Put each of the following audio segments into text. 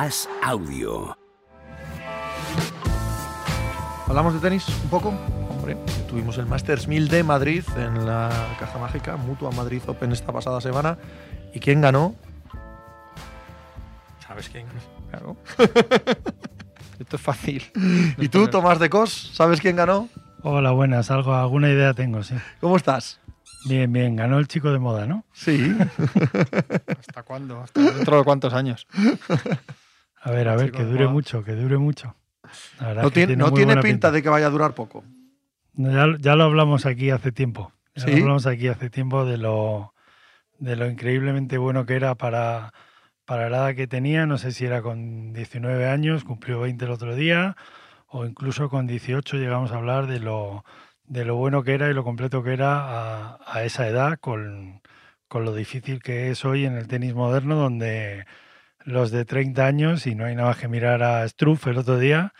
As Audio. Hablamos de tenis un poco. Hombre, tuvimos el Masters 1000 de Madrid en la caja mágica, Mutua Madrid Open esta pasada semana. ¿Y quién ganó? ¿Sabes quién ganó? Claro. Esto es fácil. ¿Y tú, Tomás de Cos, sabes quién ganó? Hola, buenas. Algo, alguna idea tengo, sí. ¿Cómo estás? Bien, bien. Ganó el chico de moda, ¿no? Sí. ¿Hasta cuándo? ¿Hasta dentro de cuántos años? A ver, a ver, que dure mucho, que dure mucho. La No tiene, no tiene pinta de que vaya a durar poco. Ya, ya lo hablamos aquí hace tiempo. Ya ¿Sí? lo hablamos aquí hace tiempo de lo, de lo increíblemente bueno que era para, para la edad que tenía. No sé si era con 19 años, cumplió 20 el otro día, o incluso con 18 llegamos a hablar de lo, de lo bueno que era y lo completo que era a, a esa edad con, con lo difícil que es hoy en el tenis moderno, donde los de 30 años, y no hay nada más que mirar a Struff el otro día,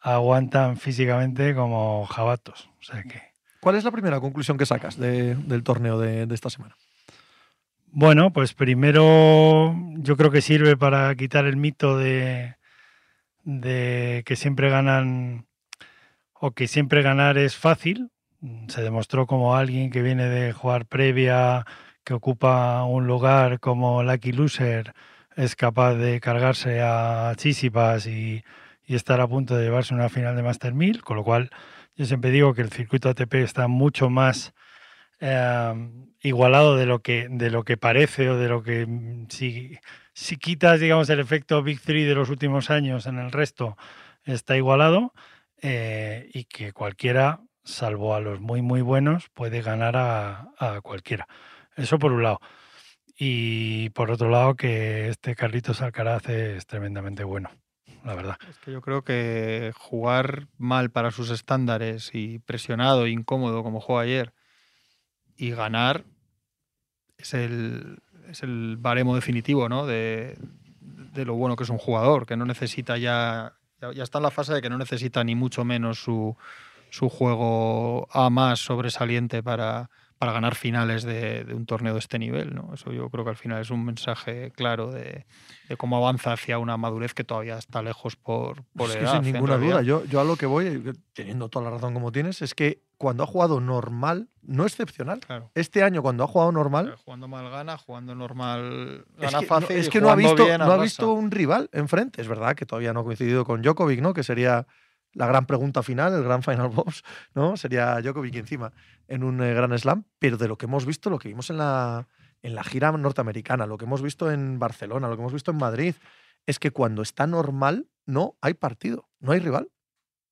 aguantan físicamente como jabatos. O sea que, ¿Cuál es la primera conclusión que sacas de- del torneo de, de esta semana? bueno, pues primero yo creo que sirve para quitar el mito de, de que siempre ganan o que siempre ganar es fácil. Se demostró como alguien que viene de jugar previa, que ocupa un lugar como Lucky Loser, es capaz de cargarse a Chisipas y, estar a punto de llevarse una final de Master 1000, con lo cual yo siempre digo que el circuito ATP está mucho más eh, igualado de lo que de lo que parece o de lo que mm, si, quitas digamos el efecto Big Three de los últimos años en el resto está igualado eh, y que cualquiera salvo a los muy muy buenos puede ganar a cualquiera. Eso por un lado y por otro lado que este Carlitos Alcaraz es tremendamente bueno la verdad Es que yo creo que jugar mal para sus estándares y presionado, incómodo como jugó ayer, y ganar es el, es el baremo definitivo ¿no? de, de lo bueno que es un jugador, que no necesita ya, ya, ya está en la fase de que no necesita ni mucho menos su, su juego A más sobresaliente para, para ganar finales de, de un torneo de este nivel. ¿no? Eso yo creo que al final es un mensaje claro de, de cómo avanza hacia una madurez que todavía está lejos por, por Es que sin ninguna duda, yo, yo a lo que voy, eh, teniendo toda la razón como tienes, es que cuando ha jugado normal, no excepcional, Claro. este año cuando ha jugado normal, Jugando mal gana, jugando normal es gana que, fácil. no, es que no ha visto, no ha visto un rival enfrente. Es verdad que todavía no ha coincidido con Djokovic, ¿no? Que sería la gran pregunta final, el gran final boss, ¿no? Sería Djokovic encima en un eh, gran slam, pero de lo que hemos visto, lo que vimos en la, en la gira norteamericana, lo que hemos visto en Barcelona, lo que hemos visto en Madrid, es que cuando está normal no hay partido, no hay rival.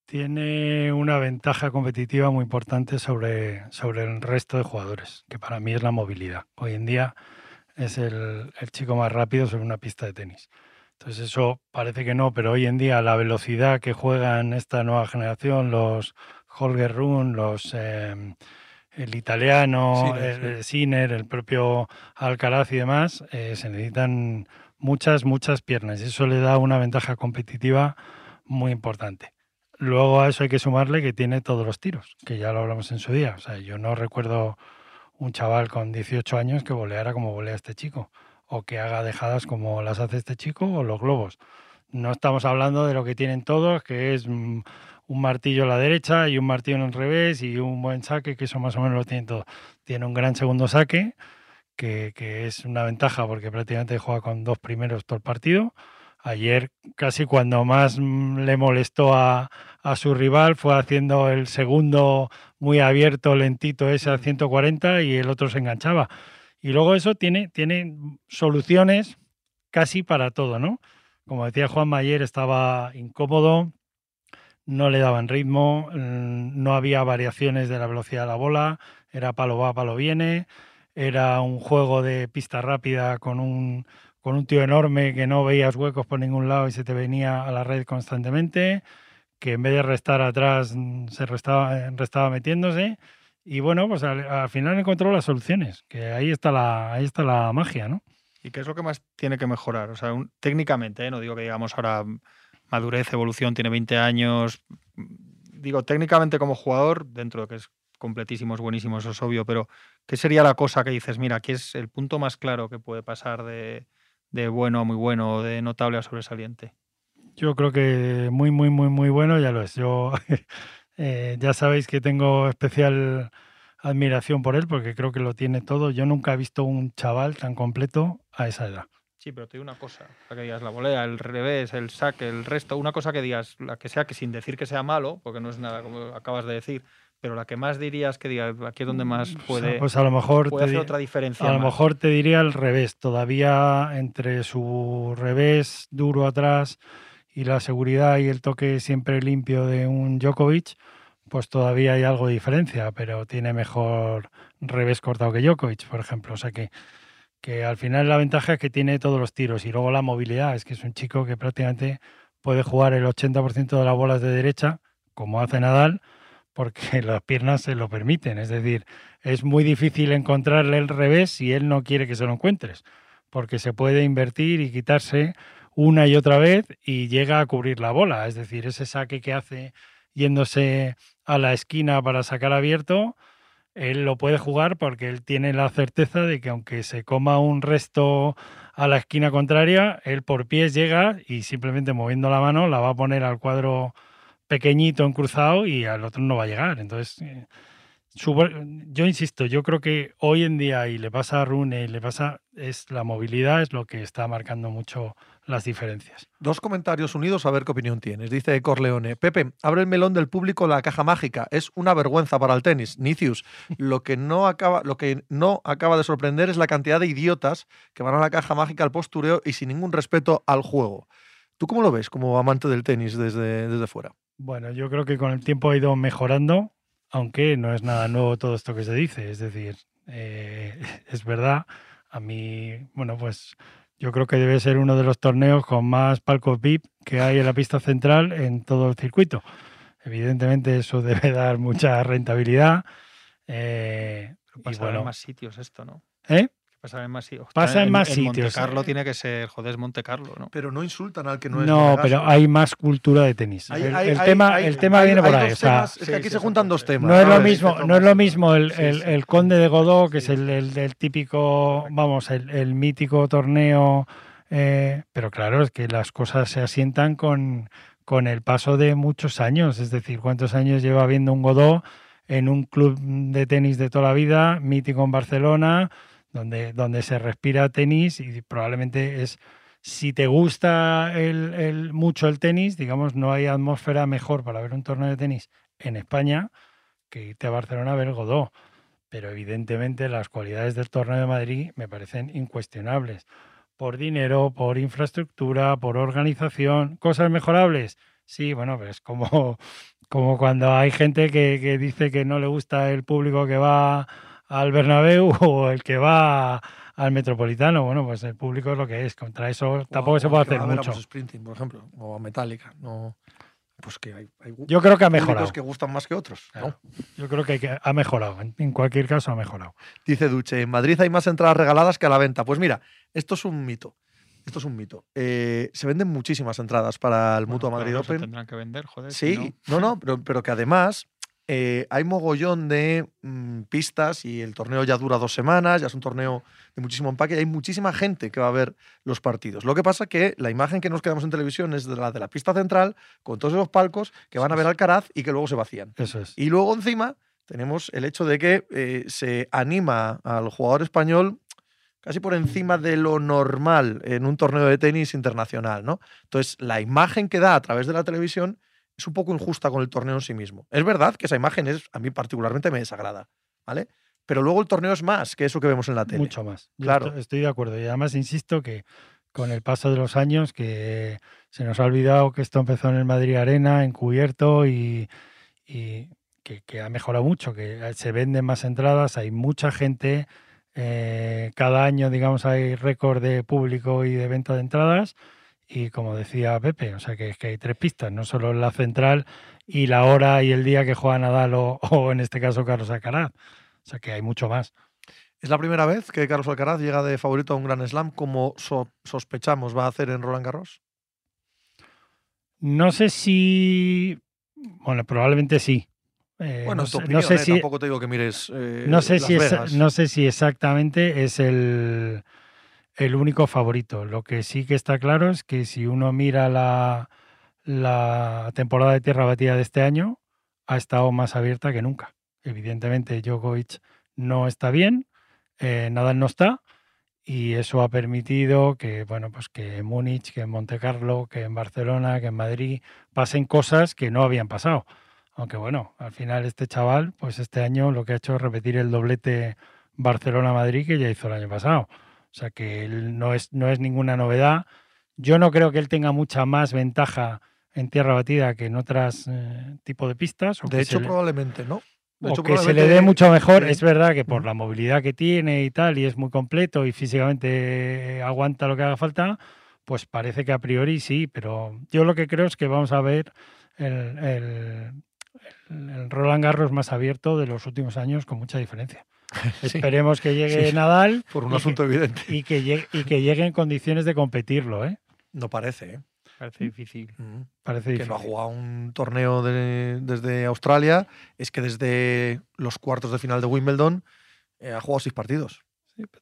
tiene una ventaja competitiva muy importante sobre, sobre el resto de jugadores, que para mí es la movilidad. Hoy en día es el, el chico más rápido sobre una pista de tenis. Entonces eso parece que no, pero hoy en día la velocidad que juegan esta nueva generación, los Holger Rune, los eh, el italiano, el, el Sinner, el propio Alcaraz y demás, eh, se necesitan muchas, muchas piernas y eso le da una ventaja competitiva muy importante. Luego a eso hay que sumarle que tiene todos los tiros, que ya lo hablamos en su día. O sea, yo no recuerdo un chaval con 18 años que voleara como volea este chico, o que haga dejadas como las hace este chico, o los globos. No estamos hablando de lo que tienen todos, que es mm, un martillo a la derecha y un martillo en el revés y un buen saque, que eso más o menos lo tienen todo. Tiene un gran segundo saque, que, que es una ventaja porque prácticamente juega con dos primeros todo el partido. Ayer casi cuando más mm, le molestó a, a su rival fue haciendo el segundo muy abierto, lentito ese a 140 y el otro se enganchaba. Y luego eso tiene, tiene soluciones casi para todo, ¿no? Como decía Juan ayer, estaba incómodo, no le daban ritmo, mm, no había variaciones de la velocidad de la bola, era palo va, palo viene, era un juego de pista rápida con un, con un tío enorme que no veías huecos por ningún lado y se te venía a la red constantemente, que en vez de restar atrás mm, se restaba, restaba metiéndose. Y bueno, pues al, al final encontró las soluciones, que ahí está la, ahí está la magia, ¿no? ¿Y qué es lo que más tiene que mejorar? O sea, un- técnicamente, ¿eh? no digo que digamos ahora madurez, evolución, tiene 20 años. Digo, técnicamente como jugador, dentro de que es completísimo, es buenísimo, eso es obvio, pero ¿qué sería la cosa que dices, mira, aquí es el punto más claro que puede pasar de, de bueno a muy bueno, de notable a sobresaliente. Yo creo que muy, muy, muy, muy bueno ya lo es. Yo eh, ya sabéis que tengo especial admiración por él porque creo que lo tiene todo. Yo nunca he visto un chaval tan completo a esa edad. Sí, pero te digo una cosa, la que digas la volea, el revés, el saque, el resto, una cosa que digas, la que sea, que sin decir que sea malo, porque no es nada como acabas de decir, pero la que más dirías que digas, aquí es donde más puede, pues a lo mejor puede hacer otra diferencia. A lo más. mejor te diría al revés. Todavía entre su revés duro atrás y la seguridad y el toque siempre limpio de un Djokovic, pues todavía hay algo de diferencia, pero tiene mejor revés cortado que Djokovic, por ejemplo. O sea que, que al final la ventaja es que tiene todos los tiros y luego la movilidad. Es que es un chico que prácticamente puede jugar el 80% de las bolas de derecha, como hace Nadal, porque las piernas se lo permiten. Es decir, es muy difícil encontrarle el revés si él no quiere que se lo encuentres, porque se puede invertir y quitarse una y otra vez y llega a cubrir la bola. Es decir, ese saque que hace yéndose a la esquina para sacar abierto, él lo puede jugar porque él tiene la certeza de que aunque se coma un resto a la esquina contraria, él por pies llega y simplemente moviendo la mano la va a poner al cuadro pequeñito en cruzado y al otro no va a llegar. Entonces, eh, yo insisto, yo creo que hoy en día, y le pasa a Rune, y le pasa, es la movilidad, es lo que está marcando mucho las diferencias. Dos comentarios unidos a ver qué opinión tienes. Dice Corleone. Pepe, abre el melón del público la caja mágica. Es una vergüenza para el tenis. Nicius, lo que no acaba, lo que no acaba de sorprender es la cantidad de idiotas que van a la caja mágica al postureo y sin ningún respeto al juego. ¿Tú cómo lo ves como amante del tenis desde, desde fuera? Bueno, yo creo que con el tiempo ha ido mejorando, aunque no es nada nuevo todo esto que se dice. Es decir, eh, es verdad, a mí, bueno, pues yo creo que debe ser uno de los torneos con más palcos VIP que hay en la pista central en todo el circuito. Evidentemente eso debe dar mucha rentabilidad. eh, y bueno, en más sitios esto, ¿no? ¿eh? Pasará en más sitios. Pasa en más Monte sitios, Carlo tiene que ser, joder, es Monte Carlo, ¿no? Pero no insultan al que no es. No, pero hay más cultura de tenis. Hay- el, hay- el hay- tema, hay- el tema hay- viene por hay ahí. dos o sea, temas- es que aquí sí, se sí, juntan sí, dos temas. No es lo mismo, no es lo mismo el, Sí, el- Conde de Godó, que Sí. es el, el- el típico, vamos, el, el mítico torneo, eh, pero claro, es que las cosas se asientan con, con el paso de muchos años, es decir, cuántos años lleva viendo un Godó en un club de tenis de toda la vida, mítico en Barcelona, donde, donde se respira tenis y probablemente es, si te gusta mucho el tenis, digamos, no hay atmósfera mejor para ver un torneo de tenis en España que irte a Barcelona a ver Godó. Pero evidentemente las cualidades del torneo de Madrid me parecen incuestionables. Por dinero, por infraestructura, por organización. ¿Cosas mejorables? Sí, bueno, pues como, como cuando hay gente que, que dice que no le gusta el público que va al Bernabéu o el que va al Metropolitano. Bueno, pues el público es lo que es. Contra eso tampoco O- se puede va hacer a ver a mucho. Springsteen, por ejemplo, o a Metallica. No, pues que hay, hay Yo creo que ha mejorado. que gustan más que otros. ¿no? Yo creo que, que ha mejorado. En, en cualquier caso, ha mejorado. Dice Duche, en Madrid hay más entradas regaladas que a la venta. Pues mira, esto es un mito. Esto es un mito. Eh, se venden muchísimas entradas para el Bueno, Mutua Madrid Open. tendrán que vender, joder. si Sí, no, no, pero, pero que además eh, hay mogollón de mm, pistas y el torneo ya dura dos semanas, ya es un torneo de muchísimo empaque y hay muchísima gente que va a ver los partidos. Lo que pasa que la imagen que nos quedamos en televisión es de la de la pista central, con todos esos palcos que van a ver Alcaraz y que luego se vacían. Eso es. Y luego encima tenemos el hecho de que eh, se anima al jugador español casi por encima de lo normal en un torneo de tenis internacional, ¿no? Entonces, la imagen que da a través de la televisión es un poco injusta con el torneo en sí mismo. Es verdad que esa imagen es, a mí particularmente me desagrada, ¿vale? Pero luego el torneo es más que eso que vemos en la tele. Mucho más. Claro. estoy, estoy de acuerdo. Y además insisto que con el paso de los años, que se nos ha olvidado que esto empezó en el Madrid Arena, encubierto y, y que, que ha mejorado mucho, que se venden más entradas, hay mucha gente. eh, cada año, digamos, hay récord de público y de venta de entradas. Y como decía Pepe, o sea que, que hay tres pistas, no solo la central y la hora y el día que juega Nadal o, o en este caso Carlos Alcaraz. O sea que hay mucho más. Es la primera vez que Carlos Alcaraz llega de favorito a un Gran Slam como so- sospechamos va a hacer en Roland Garros. No sé si. Bueno, probablemente sí. Eh, Bueno, no, es tu sé, opinión, no sé ¿eh? si, tampoco te digo que mires eh, no sé Las si es- Vegas. no sé si exactamente es el, el único favorito. Lo que sí que está claro es que si uno mira la, temporada de tierra batida de este año, ha estado más abierta que nunca. Evidentemente, Djokovic no está bien, eh, Nadal no está, y eso ha permitido que, bueno, pues que en Múnich, que en Monte Carlo, que en Barcelona, que en Madrid pasen cosas que no habían pasado. Aunque bueno, al final este chaval, pues este año lo que ha hecho es repetir el doblete Barcelona-Madrid que ya hizo el año pasado. O sea que él no es, no es ninguna novedad. Yo no creo que él tenga mucha más ventaja en tierra batida que en otras eh, tipos de pistas. o De hecho, le- probablemente, ¿no? De o hecho, que se le dé mucho mejor. Es verdad que por la movilidad que tiene y tal, y es muy completo y físicamente aguanta lo que haga falta, pues parece que a priori sí, pero yo lo que creo es que vamos a ver el, el- el- el Roland Garros más abierto de los últimos años con mucha diferencia. Sí, Esperemos que llegue Sí. Nadal por un y que- asunto evidente. y que, llegue, y que llegue en condiciones de competirlo, ¿eh? No parece, ¿eh? Parece difícil. Mm. Parece que difícil. no ha jugado un torneo de- desde Australia, es que desde los cuartos de final de Wimbledon eh, ha jugado seis partidos.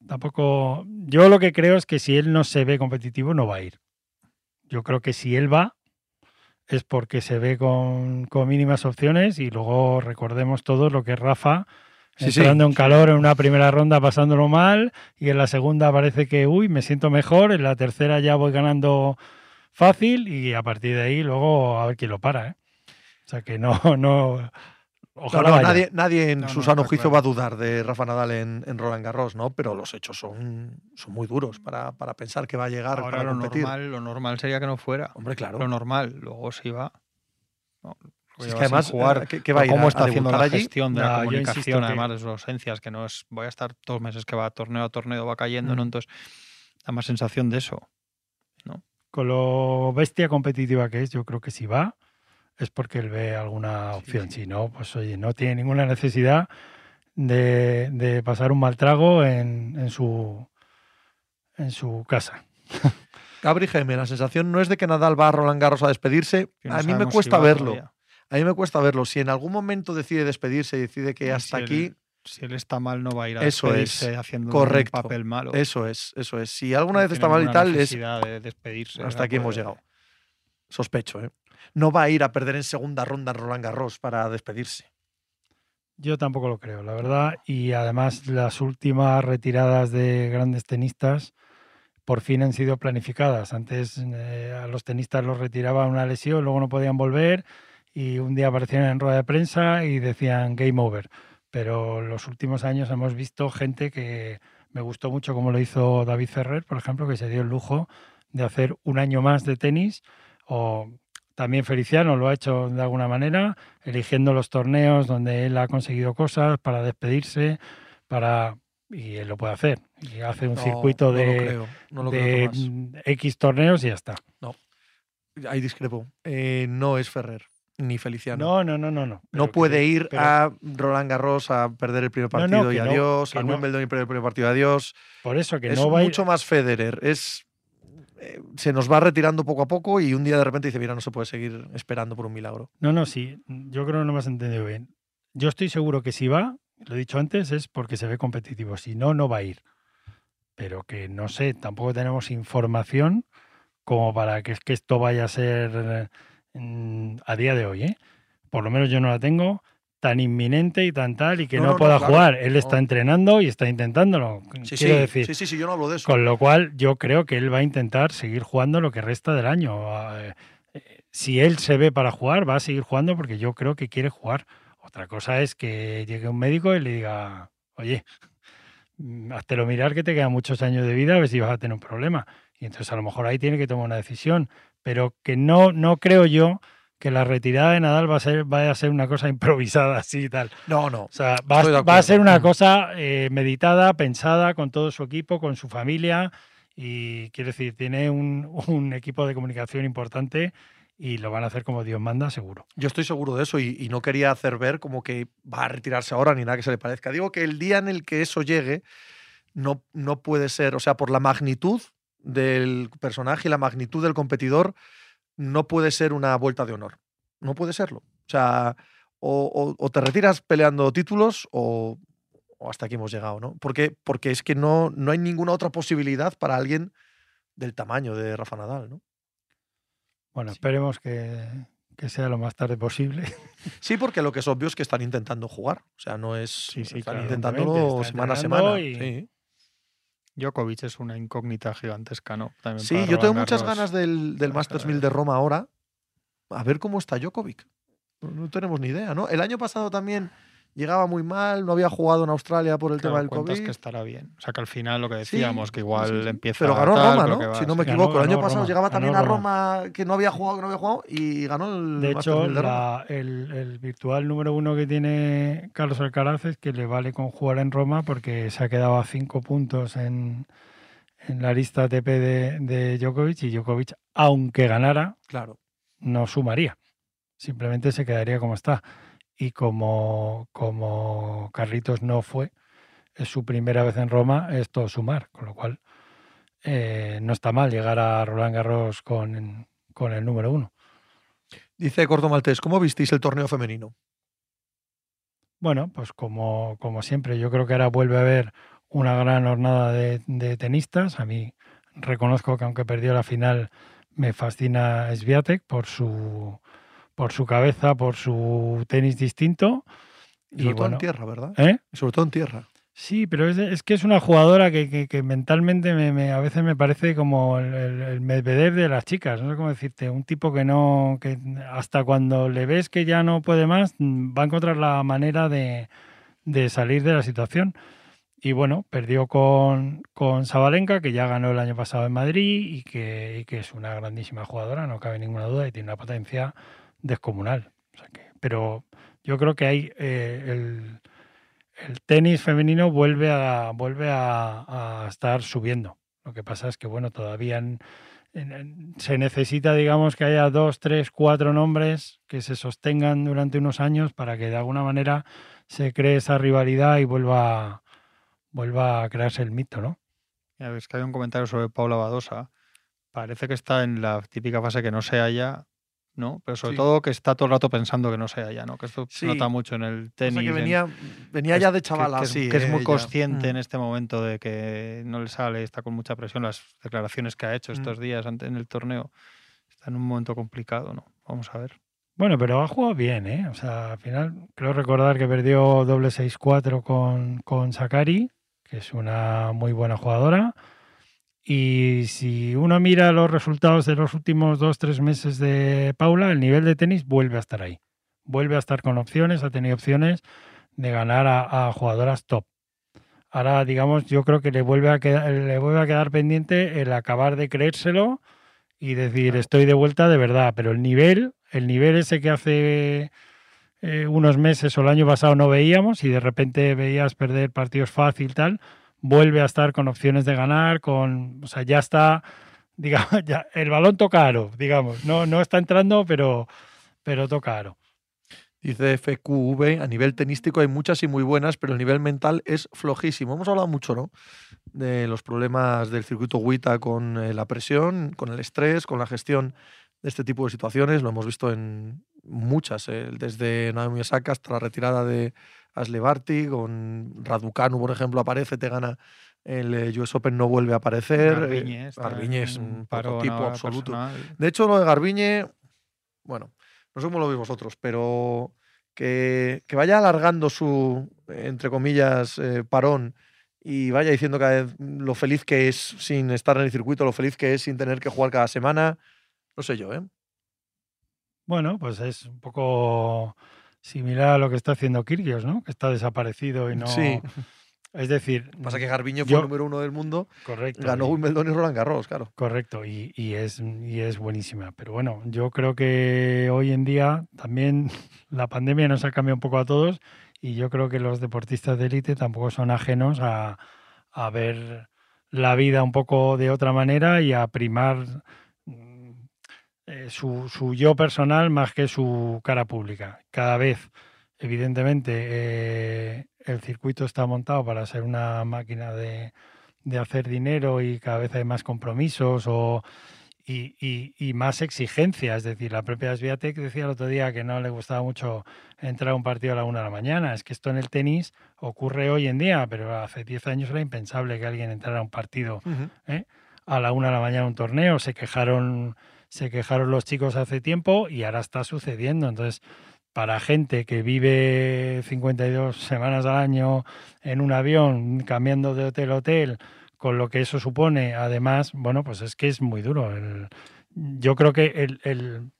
Tampoco. Yo lo que creo es que si él no se ve competitivo, no va a ir. Yo creo que si él va, es porque se ve con, con mínimas opciones y luego recordemos todos lo que es Rafa. Sí, sí, entrando en sí. calor en una primera ronda pasándolo mal y en la segunda parece que, uy, me siento mejor, en la tercera ya voy ganando fácil y a partir de ahí luego a ver quién lo para. ¿eh? O sea que no, no, ojalá No, no, nadie, nadie en No, su no, sano juicio claro. va a dudar de Rafa Nadal en, en Roland Garros, ¿no? Pero los hechos son, son muy duros para, para pensar que va a llegar Ahora para lo competir. normal, lo normal sería que no fuera. Hombre, claro. Lo normal. Luego si va. No, Si es que además, jugar. eh, ¿qué, qué va a ir? cómo a- está a haciendo la allí? gestión de No, la comunicación, además de sus ausencias, que no es voy a estar dos meses que va torneo a torneo, va cayendo, ¿no? Mm. Entonces, da más sensación de eso. con lo bestia competitiva que es, yo creo que si va es porque él ve alguna opción. Si no, pues oye, no tiene ninguna necesidad de, de pasar un mal trago en, en su en su casa. Gabri Jaime, la sensación no es de que Nadal va a Roland Garros a despedirse. No a mí me si cuesta va verlo. todavía. A mí me cuesta verlo. Si en algún momento decide despedirse y decide que Y hasta si él- aquí, Si él está mal, no va a ir a Eso es, despedirse haciendo correcto. un papel malo. eso es, eso es. Si alguna No vez está mal y tal, es de despedirse. hasta aquí hemos llegado. Sospecho, ¿eh? No va a ir a perder en segunda ronda Roland Garros para despedirse. Yo tampoco lo creo, la verdad. Y además las últimas retiradas de grandes tenistas por fin han sido planificadas. Antes eh, a los tenistas los retiraba una lesión, luego no podían volver y un día aparecían en rueda de prensa y decían game over. Pero los últimos años hemos visto gente que me gustó mucho como lo hizo David Ferrer, por ejemplo, que se dio el lujo de hacer un año más de tenis o también Feliciano lo ha hecho de alguna manera, eligiendo los torneos donde él ha conseguido cosas para despedirse, para y él lo puede hacer. Y hace un No, circuito no lo de, creo, no lo creo, de X torneos y ya está. Ahí discrepo. Eh, no es Ferrer ni Feliciano. No, no, no, no, no. No puede que- ir pero a Roland Garros a perder el primer No, no, partido y no, adiós, a no. Wimbledon y perder el primer partido y adiós. Por eso que es no va a ir- mucho más Federer. Es, eh, se nos va retirando poco a poco y un día de repente dice, mira, no se puede seguir esperando por un milagro. No, no, sí. Yo creo que no me has entendido bien. Yo estoy seguro que si va, lo he dicho antes, es porque se ve competitivo. Si no, no va a ir. Pero que no sé, tampoco tenemos información como para que, que esto vaya a ser eh, a día de hoy, ¿eh? Por lo menos yo no la tengo tan inminente y tan tal y que No, no, no, no, pueda claro. jugar. Él está No. entrenando y está intentándolo. Sí, quiero sí, decir. sí, sí, sí, yo no hablo de eso. Con lo cual, yo creo que él va a intentar seguir jugando lo que resta del año. Eh, eh, Si él se ve para jugar, va a seguir jugando porque yo creo que quiere jugar. Otra cosa es que llegue un médico y le diga, oye, mm, háztelo mirar que te quedan muchos años de vida, a ver si vas a tener un problema. Y entonces a lo mejor ahí tiene que tomar una decisión. Pero que no, no creo yo que la retirada de Nadal va a ser, vaya a ser una cosa improvisada así y tal. No, no. O sea, va, a- va a acuerdo. ser una cosa eh, meditada, pensada con todo su equipo, con su familia. Y quiero decir, tiene un, un equipo de comunicación importante y lo van a hacer como Dios manda, seguro. Yo estoy seguro de eso y, y no quería hacer ver como que va a retirarse ahora ni nada que se le parezca. Digo que el día en el que eso llegue no, no puede ser, o sea, por la magnitud del personaje y la magnitud del competidor, no puede ser una vuelta de honor. No puede serlo. O sea, o, o- o te retiras peleando títulos o, o hasta aquí hemos llegado, ¿no? Porque, porque es que no, no hay ninguna otra posibilidad para alguien del tamaño de Rafa Nadal, ¿no? Bueno, esperemos que, que sea lo más tarde posible. Sí, porque lo que es obvio es que están intentando jugar. O sea, no es. Sí, sí, están claro, intentándolo semana a semana. y- Sí, Djokovic es una incógnita gigantesca, ¿no? También Sí, yo tengo muchas ganas del, del Masters ver. 1000 de Roma ahora. A ver cómo está Djokovic. No tenemos ni idea, ¿no? El año pasado también llegaba muy mal, no había jugado en Australia por el Claro, tema del COVID. que estará bien. O sea, que al final lo que Sí, decíamos, que igual sí, sí. empieza Pero ganó tal, Roma, ¿no? si no me. Ganó- equivoco. el año pasado Roma, llegaba también a Roma. Que no había jugado, que no había jugado, y ganó el De hecho, 1000 de Roma. la- el, el virtual número uno que tiene Carlos Alcaraz es que le vale con jugar en Roma porque se ha quedado a cinco puntos en, en la lista ATP de, de Djokovic y Djokovic, aunque ganara, Claro. no sumaría. Simplemente se quedaría como está. Y como, como Carlitos no fue, es su primera vez en Roma, es todo sumar. Con lo cual, eh, no está mal llegar a Roland Garros con, con el número uno. Dice Corto Maltés, ¿cómo visteis el torneo femenino? Bueno, pues como, como siempre, yo creo que ahora vuelve a haber una gran jornada de, de tenistas. A mí reconozco que aunque perdió la final, me fascina Sviatek por su, por su cabeza, por su tenis distinto. Y sobre Y todo en bueno, tierra, ¿verdad? ¿eh? Y sobre todo en tierra. Sí, pero es, es que es una jugadora que, que- que mentalmente me, me- a veces me parece como el, el, Medvedev de las chicas, no sé cómo decirte, un tipo que no, que hasta cuando le ves que ya no puede más, va a encontrar la manera de, de salir de la situación. Y bueno, perdió con, con Sabalenka, que ya ganó el año pasado en Madrid y que, y que es una grandísima jugadora, no cabe ninguna duda, y tiene una potencia descomunal. Pero yo creo que hay eh, el, tenis femenino vuelve a vuelve a, estar subiendo. Lo que pasa es que bueno, todavía se necesita, digamos, que haya dos, tres, cuatro nombres que se sostengan durante unos años para que de alguna manera se cree esa rivalidad y vuelva, vuelva a crearse el mito, ¿no? Ya que hay un comentario sobre Paula Badosa. Parece que está en la típica fase que no se halla, ¿no? Pero sobre Sí. todo que está todo el rato pensando que no se halla, ¿no? Que esto Sí. se nota mucho en el O tenis. sea que en- venía, venía ya de chavala, que, sí. que es muy consciente Mm. en este momento de que no le sale, está con mucha presión. Las declaraciones que ha hecho Mm. estos días ante- en el torneo está en un momento complicado, ¿no? Vamos a ver. Bueno, pero ha jugado bien, ¿eh? O sea, al final creo recordar que perdió doble 6-4 con, con Sakari, que es una muy buena jugadora. Y si uno mira los resultados de los últimos dos, tres meses de Paula, el nivel de tenis vuelve a estar ahí. Vuelve a estar con opciones, ha tenido opciones de ganar a, a jugadoras top. Ahora, digamos, yo creo que le vuelve a quedar, le vuelve a quedar pendiente el acabar de creérselo y decir, estoy de vuelta de verdad. Pero el nivel, el nivel ese que hace eh, unos meses o el año pasado no veíamos y de repente veías perder partidos fácil, tal, vuelve a estar con opciones de ganar, con, o sea, ya está, digamos, ya, el balón toca aro, digamos, no, no está entrando, pero, pero toca aro. Dice FQV, a nivel tenístico hay muchas y muy buenas, pero el nivel mental es flojísimo. Hemos hablado mucho, ¿no? De los problemas del circuito WITA con eh, la presión, con el estrés, con la gestión de este tipo de situaciones. Lo hemos visto en muchas, eh, desde Naomi Osaka hasta la retirada de Ashley Barty, con Raducanu, por ejemplo, aparece, te gana el eh, US Open, no vuelve a aparecer. eh, Garbiñe, Garbiñe es un prototipo absoluto. personal. De hecho, lo de Garbiñe, bueno, no sé cómo lo veis vosotros, pero que, que vaya alargando su, entre comillas, eh, parón y vaya diciendo cada vez lo feliz que es sin estar en el circuito, lo feliz que es sin tener que jugar cada semana, no sé yo, ¿eh? Bueno, pues es un poco similar a lo que está haciendo Kyrgios, ¿no? Que está desaparecido y no... Sí. Es decir... Pasa que Garbiñe fue yo- el número uno del mundo, Correcto. ganó Wimbledon y Roland Garros, claro. Correcto, y, y es, y es buenísima. Pero bueno, yo creo que hoy en día también la pandemia nos ha cambiado un poco a todos y yo creo que los deportistas de élite tampoco son ajenos a, a ver la vida un poco de otra manera y a primar eh, su, su yo personal más que su cara pública. Cada vez, evidentemente, eh, el circuito está montado para ser una máquina de, de hacer dinero y cada vez hay más compromisos o, y, más exigencia. Es decir, la propia Sviatek decía el otro día que no le gustaba mucho entrar a un partido a la una de la mañana. Es que esto en el tenis ocurre hoy en día, pero hace 10 años era impensable que alguien entrara a un partido ¿eh? a la una de la mañana a un torneo. Se quejaron, se quejaron los chicos hace tiempo y ahora está sucediendo. Entonces, para gente que vive 52 semanas al año en un avión, cambiando de hotel a hotel, con lo que eso supone, además, bueno, pues es que es muy duro. yo creo que el,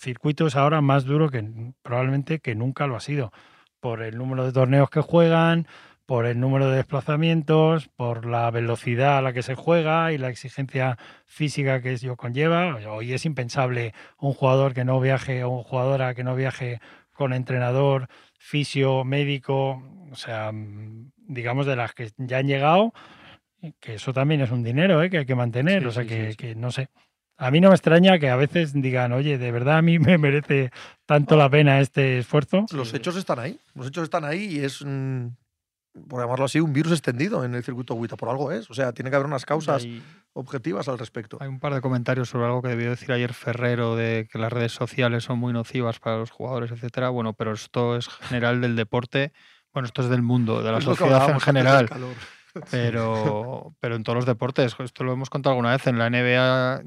circuito es ahora más duro que probablemente que nunca lo ha sido, por el número de torneos que juegan, por el número de desplazamientos, por la velocidad a la que se juega y la exigencia física que ello conlleva. Hoy es impensable un jugador que no viaje o una jugadora que no viaje con entrenador, fisio, médico, o sea, digamos de las que ya han llegado que eso también es un dinero ¿eh? que hay que mantener, o sea que, no sé. A mí no me extraña que a veces digan, oye, de verdad a mí me merece tanto la pena este esfuerzo. Los hechos están ahí, los hechos están ahí y es, por llamarlo así, un virus extendido en el circuito WITA, por algo es. O sea, tiene que haber unas causas objetivas al respecto. Hay un par de comentarios sobre algo que debió decir ayer Ferrero de que las redes sociales son muy nocivas para los jugadores, etcétera. Bueno, pero esto es general del deporte. Bueno, esto es del mundo, de la sociedad en general. Pero, pero en todos los deportes, esto lo hemos contado alguna vez, en la NBA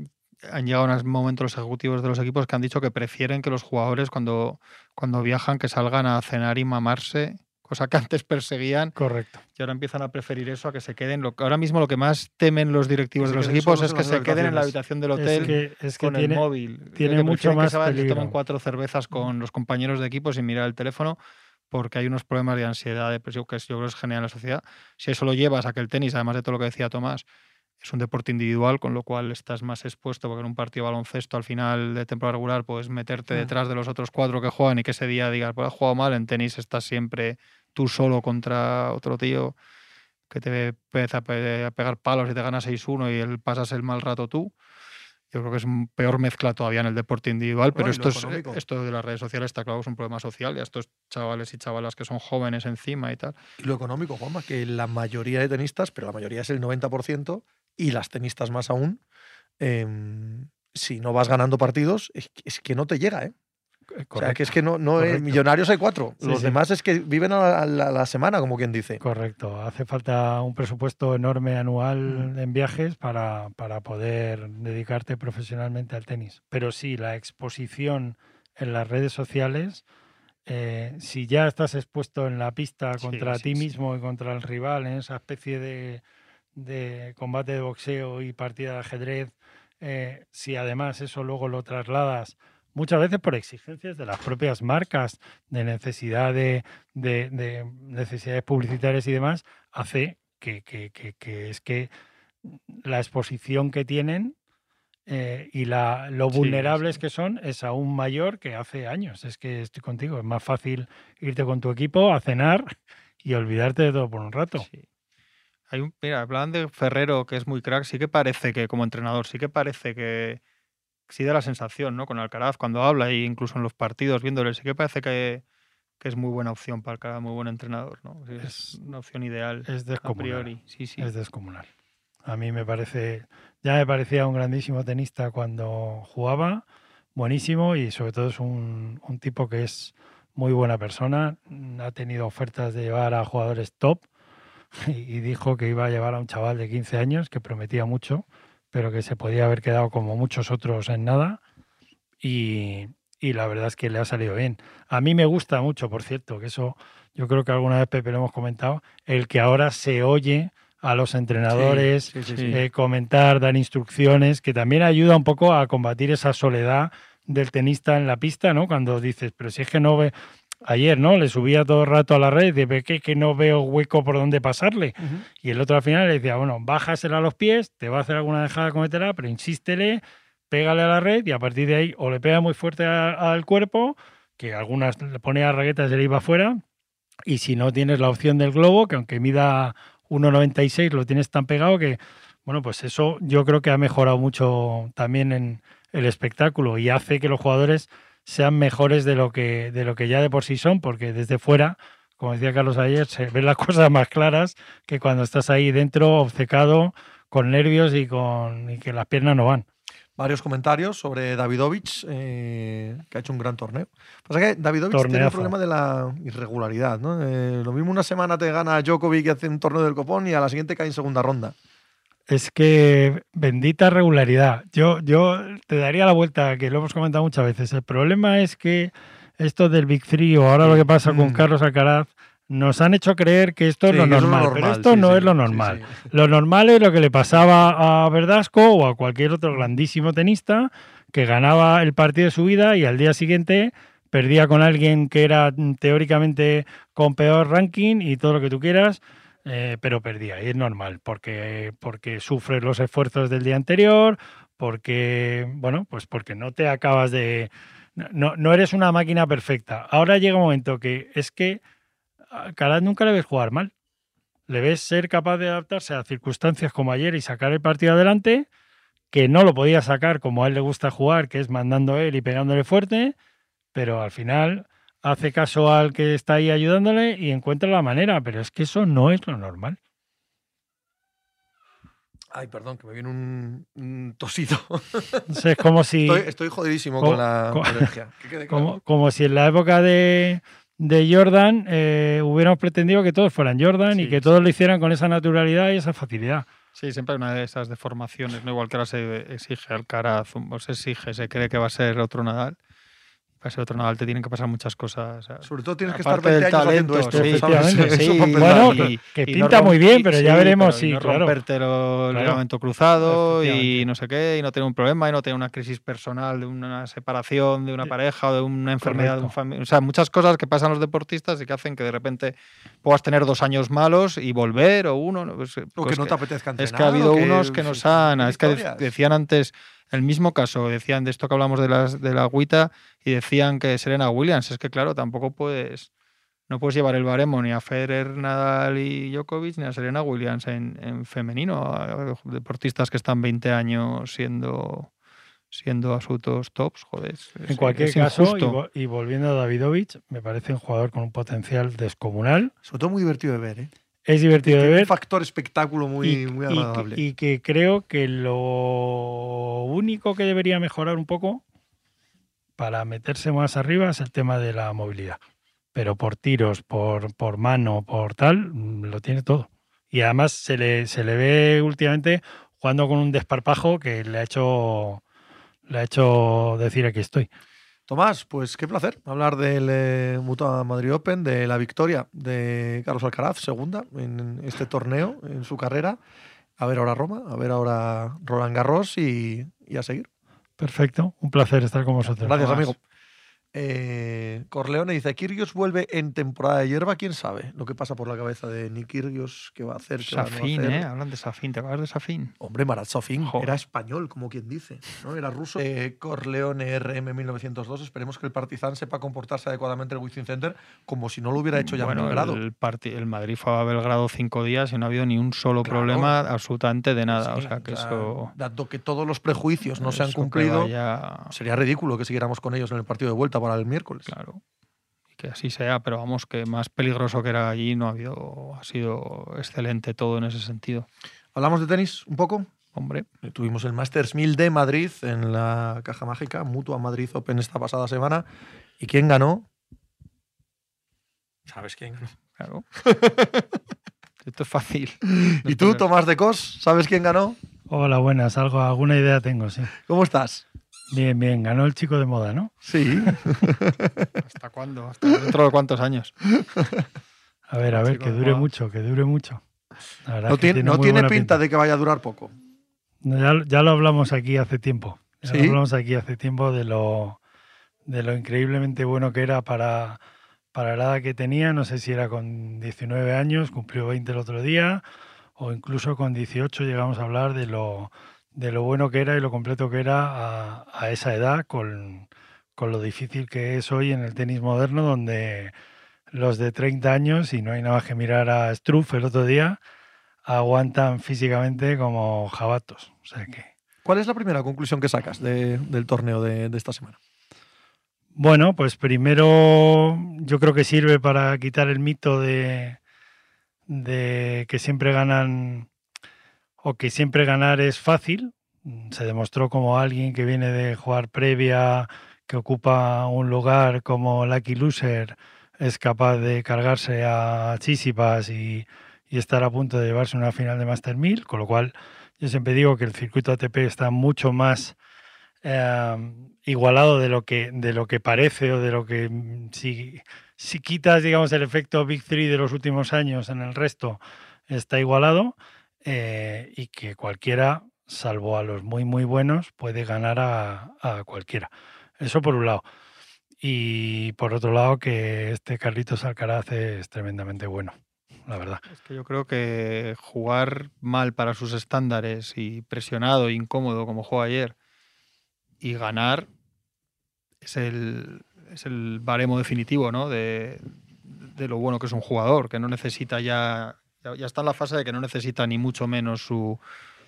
han llegado unos momentos los ejecutivos de los equipos que han dicho que prefieren que los jugadores cuando, cuando viajan que salgan a cenar y mamarse, cosa que antes perseguían. Correcto. Y ahora empiezan a preferir eso a que se queden. Lo, ahora mismo lo que más temen los directivos de los equipos es que se queden en la habitación del hotel con el móvil. Tiene mucho más que se, toman cuatro cervezas con los compañeros de equipo sin mirar el teléfono porque hay unos problemas de ansiedad, depresión, que yo creo que es genial en la sociedad. Si eso lo llevas a que el tenis, además de todo lo que decía Tomás, es un deporte individual, con lo cual estás más expuesto, porque en un partido de baloncesto al final de temporada regular puedes meterte mm. detrás de los otros cuatro que juegan y que ese día digas, pues has jugado mal, en tenis estás siempre tú solo contra otro tío que te empieza a pegar palos y te gana 6-1 y él pasas el mal rato tú. Yo creo que es peor mezcla todavía en el deporte individual, pero esto, es, esto de las redes sociales está claro es un problema social y a estos chavales y chavalas que son jóvenes encima y tal. Y lo económico, Juanma, que la mayoría de tenistas, pero la mayoría es el 90%, y las tenistas más aún, em, si no vas ganando partidos, es que no te llega, ¿eh? Eh, o sea, que es que no, no millonarios hay cuatro. Los demás es que viven a la, semana, como quien dice. Correcto. Hace falta un presupuesto enorme anual mm. en viajes para, para poder dedicarte profesionalmente al tenis. Pero sí, la exposición en las redes sociales, eh, si ya estás expuesto en la pista contra ti mismo y contra el rival, en esa especie de, de combate de boxeo y partida de ajedrez, eh, si además eso luego lo trasladas muchas veces por exigencias de las propias marcas, de necesidad de, necesidades publicitarias y demás, hace que, es que la exposición que tienen eh, y la, lo vulnerables que son es aún mayor que hace años. Es que estoy contigo, es más fácil irte con tu equipo a cenar y olvidarte de todo por un rato. Hay un, mira, hablan de Ferrero, que es muy crack, sí que parece que como entrenador, sí que parece que, sí da la sensación, ¿no? Con Alcaraz cuando habla e incluso en los partidos viéndole, sí que parece que, es muy buena opción para cada muy buen entrenador, ¿no? Es, una opción ideal es descomunal, a priori. Sí, sí. Es descomunal. A mí me parece, ya me parecía un grandísimo tenista cuando jugaba, buenísimo y sobre todo es un, un tipo que es muy buena persona, ha tenido ofertas de llevar a jugadores top y dijo que iba a llevar a un chaval de 15 años que prometía mucho pero que se podía haber quedado como muchos otros en nada. Y, la verdad es que le ha salido bien. A mí me gusta mucho, por cierto, que eso yo creo que alguna vez Pepe lo hemos comentado, el que ahora se oye a los entrenadores eh, comentar, dar instrucciones, que también ayuda un poco a combatir esa soledad del tenista en la pista, ¿no? Cuando dices, pero si es que no ve, ayer, ¿no? Le subía todo el rato a la red, de que, que no veo hueco por donde pasarle. Y el otro al final le decía, bueno, bájasela a los pies, te va a hacer alguna dejada cometerá, pero insístele, pégale a la red y a partir de ahí o le pega muy fuerte al cuerpo, que algunas le pone a raquetas y le iba afuera, y si no tienes la opción del globo, que aunque mida 1,96 lo tienes tan pegado que, bueno, pues eso yo creo que ha mejorado mucho también en el espectáculo y hace que los jugadores sean mejores de lo que, de lo que ya de por sí son, porque desde fuera, como decía Carlos ayer, se ven las cosas más claras que cuando estás ahí dentro, obcecado, con nervios y con y que las piernas no van. varios comentarios sobre Davidovich, eh, que ha hecho un gran torneo. Pasa que Davidovich tiene el problema de la irregularidad, ¿no? Eh, lo mismo una semana te gana Djokovic y hace un torneo del copón y a la siguiente cae en segunda ronda. Es que bendita regularidad. Yo, yo te daría la vuelta, que lo hemos comentado muchas veces. El problema es que esto del Big Three o ahora lo que pasa con Mm. Carlos Alcaraz nos han hecho creer que esto es lo normal, pero esto sí, no sí, es lo normal. Lo normal es lo que le pasaba a Verdasco o a cualquier otro grandísimo tenista que ganaba el partido de su vida y al día siguiente perdía con alguien que era mm, teóricamente con peor ranking y todo lo que tú quieras, eh, pero perdía. Y es normal, porque, porque sufres los esfuerzos del día anterior, porque, bueno, pues porque no te acabas de... No, no eres una máquina perfecta. Ahora llega un momento que es que a Alcaraz nunca le ves jugar mal le ves ser capaz de adaptarse a circunstancias como ayer y sacar el partido adelante, que no lo podía sacar como a él le gusta jugar, que es mandando él y pegándole fuerte, pero al final hace caso al que está ahí ayudándole y encuentra la manera, pero es que eso no es lo normal. Ay, perdón, que me viene un, un tosido. Entonces, es como si, Estoy, estoy jodidísimo Co- con la co- alergia. Que quede claro. como, como si en la época de, de Jordan eh, hubiéramos pretendido que todos fueran Jordan y que sí. todos lo hicieran con esa naturalidad y esa facilidad. Sí, siempre hay una de esas deformaciones, ¿no? Igual que ahora se exige Alcaraz, o se exige, se cree que va a ser otro Nadal. Para ser otro Nadal te tienen que pasar muchas cosas. o sea, Sobre todo tienes que estar aparte 20 del años haciendo talento, esto. sí, sí. Bueno, y- que, y no pinta muy bien, pero ya sí, veremos si, no claro. rompértelo el Claro. ligamento cruzado y no sé qué, y no tener un problema, y no tener una crisis personal de una separación de una Sí. pareja o de una enfermedad de un familiar. O sea, muchas cosas que pasan los deportistas y que hacen que de repente puedas tener dos años malos y volver o uno. ¿no? Pues, O pues que no que- te apetezca entrenar. es que ha habido que- unos que nos sí, han. Es que decían antes el mismo caso, decían de esto que hablamos de, las, de la agüita y decían que Serena Williams. Es que, claro, tampoco puedes. No puedes llevar el baremo ni a Federer, Nadal y Djokovic ni a Serena Williams en, en femenino. a Deportistas que están 20 años siendo siendo absolutos tops, joder. es- En cualquier es caso, y volviendo a Davidovich, me parece un jugador con un potencial descomunal. Sobre todo muy divertido de ver, ¿eh? Es divertido de ver. un factor espectáculo muy, y, muy agradable. y que creo que lo único que debería mejorar un poco para meterse más arriba es el tema de la movilidad. Pero por tiros, por, por mano, por tal, mm, lo tiene todo. Y además se le, se le ve últimamente jugando con un desparpajo que le ha hecho, le ha hecho decir aquí estoy. Tomás, pues qué placer hablar del eh, Mutua Madrid Open, de la victoria de Carlos Alcaraz, segunda en este torneo en su carrera. A ver ahora Roma, a ver ahora Roland Garros y, y a seguir. Perfecto, un placer estar con vosotros. Gracias, Tomás. amigo. Eh, Corleone dice, Kirgios vuelve en temporada de hierba, quién sabe lo que pasa por la cabeza de Nick Kirgios, qué va a hacer, qué va a no Safin, hacer. ¿eh? Hablan de Safin. ¿Te acuerdas de Safin? Hombre, Marat Safin Joder. era español, como quien dice, ¿no? Era ruso. Eh, Corleone RM 1902. Esperemos que el Partizan sepa comportarse adecuadamente en el Wizzing Center como si no lo hubiera hecho ya bueno, en Belgrado. el, el Madrid fue a Belgrado cinco días y no ha habido ni un solo Claro. problema absolutamente de nada. Sí, o sea, que o sea, eso. Dado que todos los prejuicios no se han cumplido, vaya- sería ridículo que siguiéramos con ellos en el partido de vuelta para el miércoles. claro. Y que así sea, pero vamos, que más peligroso que era allí no ha habido. Ha sido excelente todo en ese sentido. ¿Hablamos de tenis un poco? Hombre, Eh, Tuvimos el Masters 1000 de Madrid en la Caja Mágica, Mutua Madrid Open esta pasada semana. ¿Y quién ganó? ¿Sabes quién ganó? claro. Esto es fácil. ¿Y tú, Tomás de Cos, sabes quién ganó? Hola, buenas. Algo, alguna idea tengo, sí. ¿Cómo estás? Bien, bien. Ganó el chico de moda, ¿no? Sí. ¿Hasta cuándo? ¿Hasta dentro de cuántos años? A ver, a ver, que dure mucho, que dure mucho. La verdad No tiene, no muy tiene buena pinta de que vaya a durar poco. No, Ya, ya lo hablamos aquí hace tiempo. Ya ¿Sí? lo hablamos aquí hace tiempo de lo, de lo increíblemente bueno que era para, para la edad que tenía. No sé si era con 19 años, cumplió 20 el otro día, o incluso con 18 llegamos a hablar de lo, de lo bueno que era y lo completo que era a, a esa edad, con, con lo difícil que es hoy en el tenis moderno, donde los de 30 años, y no hay nada más que mirar a Struff el otro día, aguantan físicamente como jabatos. O sea que, ¿Cuál es la primera conclusión que sacas de- del torneo de, de esta semana? bueno, pues primero yo creo que sirve para quitar el mito de, de que siempre ganan o que siempre ganar es fácil, se demostró como alguien que viene de jugar previa, que ocupa un lugar como Lucky Loser, es capaz de cargarse a Chisipas y, estar a punto de llevarse una final de Master 1000, con lo cual yo siempre digo que el circuito ATP está mucho más eh, igualado de lo que de lo que parece o de lo que mm, si, si quitas digamos el efecto Big Three de los últimos años en el resto está igualado eh, y que cualquiera salvo a los muy muy buenos puede ganar a, a, cualquiera eso por un lado y por otro lado que este Carlitos Alcaraz es tremendamente bueno la verdad. Es que yo creo que jugar mal para sus estándares y presionado, incómodo como jugó ayer, y ganar es el, es el baremo definitivo ¿no? de, de, lo bueno que es un jugador, que no necesita ya, ya, está en la fase de que no necesita ni mucho menos su,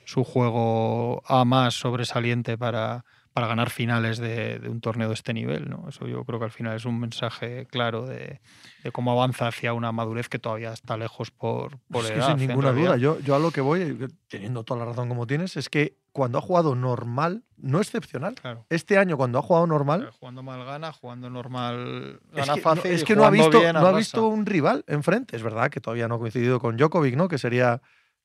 su juego a más sobresaliente para, para ganar finales de, de, un torneo de este nivel. ¿no? Eso yo creo que al final es un mensaje claro de, de cómo avanza hacia una madurez que todavía está lejos por, por es edad. Que sin ninguna duda, yo, yo a lo que voy, teniendo toda la razón como tienes, es que cuando ha jugado normal, no excepcional. Claro. Este año, cuando ha jugado normal. Claro, jugando mal gana, jugando normal gana es que, fácil. No, es que no ha visto, no ha visto un rival enfrente. Es verdad que todavía no ha coincidido con Djokovic, ¿no? Que sería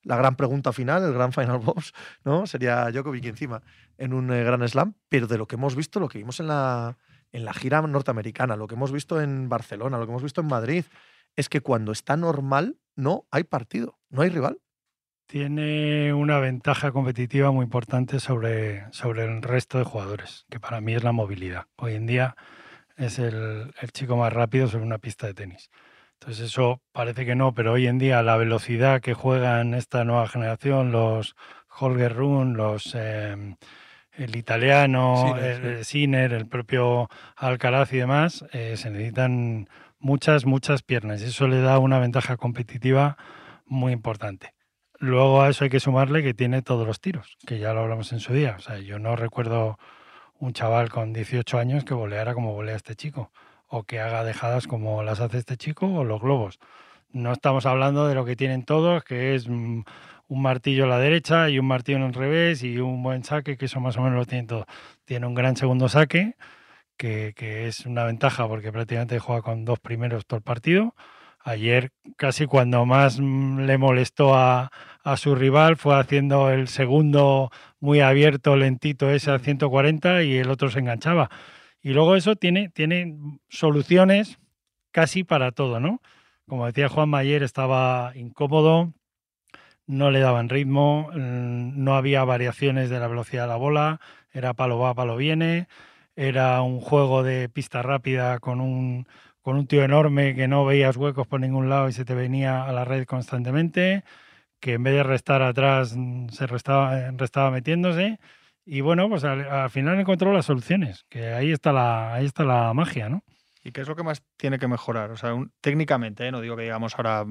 la gran pregunta final, el gran final boss, ¿no? Sería Djokovic encima en un eh, gran slam, pero de lo que hemos visto, lo que vimos en la, en la gira norteamericana, lo que hemos visto en Barcelona, lo que hemos visto en Madrid, es que cuando está normal no hay partido, no hay rival. Tiene una ventaja competitiva muy importante sobre, sobre el resto de jugadores, que para mí es la movilidad. Hoy en día es el, el chico más rápido sobre una pista de tenis. Entonces eso parece que no, pero hoy en día la velocidad que juegan esta nueva generación, los Holger Run, los eh, el italiano, Sinner, el, Sinner, el propio Alcaraz y demás, eh, se necesitan muchas, muchas piernas y eso le da una ventaja competitiva muy importante. Luego a eso hay que sumarle que tiene todos los tiros, que ya lo hablamos en su día. O sea, yo no recuerdo un chaval con 18 años que voleara como volea este chico o que haga dejadas como las hace este chico o los globos. No estamos hablando de lo que tienen todos, que es un martillo a la derecha y un martillo en el revés y un buen saque, que eso más o menos lo tienen todo. Tiene un gran segundo saque, que, que es una ventaja porque prácticamente juega con dos primeros todo el partido. Ayer casi cuando más le molestó a, a, su rival fue haciendo el segundo muy abierto, lentito ese a 140 y el otro se enganchaba. Y luego eso tiene, tiene soluciones casi para todo, ¿no? Como decía Juan Mayer, estaba incómodo, no le daban ritmo, no había variaciones de la velocidad de la bola, era palo va, palo viene, era un juego de pista rápida con un, con un tío enorme que no veías huecos por ningún lado y se te venía a la red constantemente, que en vez de restar atrás se restaba, restaba metiéndose. Y bueno, pues al, al, final encontró las soluciones, que ahí está la, ahí está la magia, ¿no? ¿Y qué es lo que más tiene que mejorar? O sea, un, técnicamente, ¿eh? no digo que digamos ahora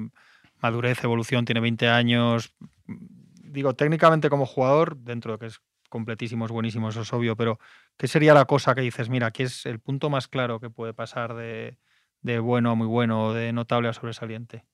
madurez, evolución, tiene 20 años. Digo, técnicamente como jugador, dentro de que es completísimo, es buenísimo, eso es obvio, pero ¿qué sería la cosa que dices, mira, aquí es el punto más claro que puede pasar de, de bueno a muy bueno, de notable a sobresaliente?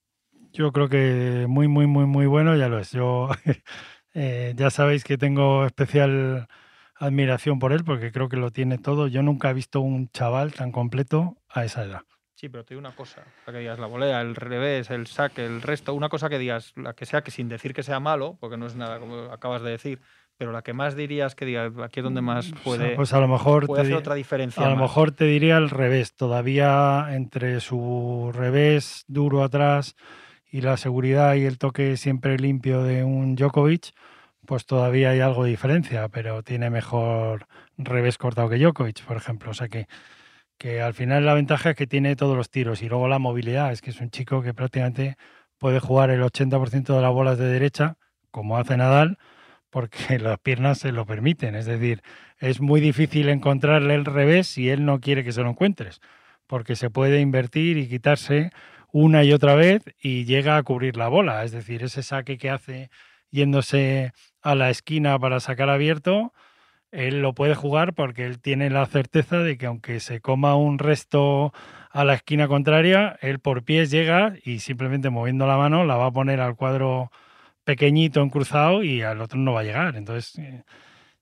Yo creo que muy, muy, muy, muy bueno ya lo es. Yo eh, ya sabéis que tengo especial admiración por él porque creo que lo tiene todo. Yo nunca he visto un chaval tan completo a esa edad. Sí, pero te digo una cosa, para que digas la volea, el revés, el saque, el resto, una cosa que digas, la que sea, que sin decir que sea malo, porque no es nada como acabas de decir, pero la que más dirías que digas, aquí es donde más puede, o sea, pues a lo mejor puede te hacer otra diferencia. A lo más. mejor te diría al revés, todavía entre su revés duro atrás y la seguridad y el toque siempre limpio de un Djokovic, pues todavía hay algo de diferencia, pero tiene mejor revés cortado que Djokovic, por ejemplo. O sea que, que al final la ventaja es que tiene todos los tiros y luego la movilidad, es que es un chico que prácticamente puede jugar el 80% de las bolas de derecha, como hace Nadal, porque las piernas se lo permiten. Es decir, es muy difícil encontrarle el revés si él no quiere que se lo encuentres, porque se puede invertir y quitarse una y otra vez y llega a cubrir la bola. Es decir, ese saque que hace yéndose a la esquina para sacar abierto, él lo puede jugar porque él tiene la certeza de que aunque se coma un resto a la esquina contraria, él por pies llega y simplemente moviendo la mano la va a poner al cuadro pequeñito en cruzado y al otro no va a llegar. Entonces, eh,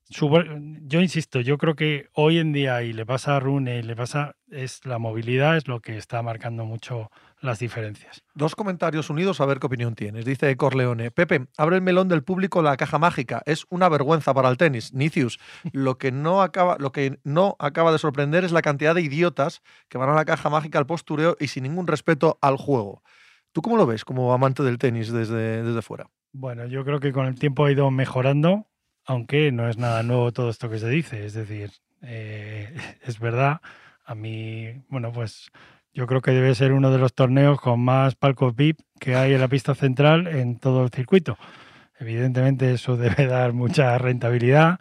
yo insisto, yo creo que hoy en día, y le pasa a Rune, y le pasa, es la movilidad es lo que está marcando mucho las diferencias. Dos comentarios unidos a ver qué opinión tienes. Dice Corleone, Pepe, abre el melón del público la caja mágica. Es una vergüenza para el tenis. Nicius, lo que no acaba, lo que no acaba de sorprender es la cantidad de idiotas que van a la caja mágica al postureo y sin ningún respeto al juego. ¿Tú cómo lo ves como amante del tenis desde, desde fuera? Bueno, yo creo que con el tiempo ha ido mejorando, aunque no es nada nuevo todo esto que se dice. Es decir, eh, es verdad, a mí, bueno, pues yo creo que debe ser uno de los torneos con más palcos VIP que hay en la pista central en todo el circuito. Evidentemente eso debe dar mucha rentabilidad.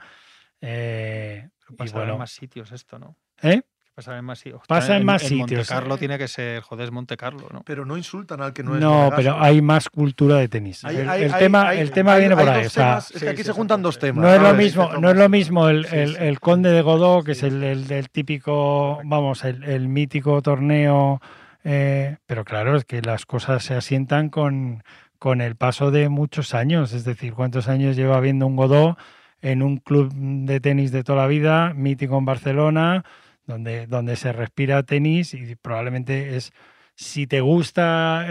Eh, y bueno, en más sitios esto, ¿no? ¿Eh? Pasa en más sitios. Pasa en, más sitios. Monte Carlo tiene que ser, joder, es Monte Carlo, ¿no? Pero no insultan al que no es. No, pero hay más cultura de tenis. el, tema, el tema viene por ahí. es que aquí se juntan dos temas. No es lo mismo, no es lo mismo el, el conde de Godó, que es el, del típico, vamos, el, mítico torneo. Eh, pero claro, es que las cosas se asientan con, con el paso de muchos años. Es decir, ¿cuántos años lleva habiendo un Godó en un club de tenis de toda la vida, mítico en Barcelona? Donde, donde se respira tenis y probablemente es, si te gusta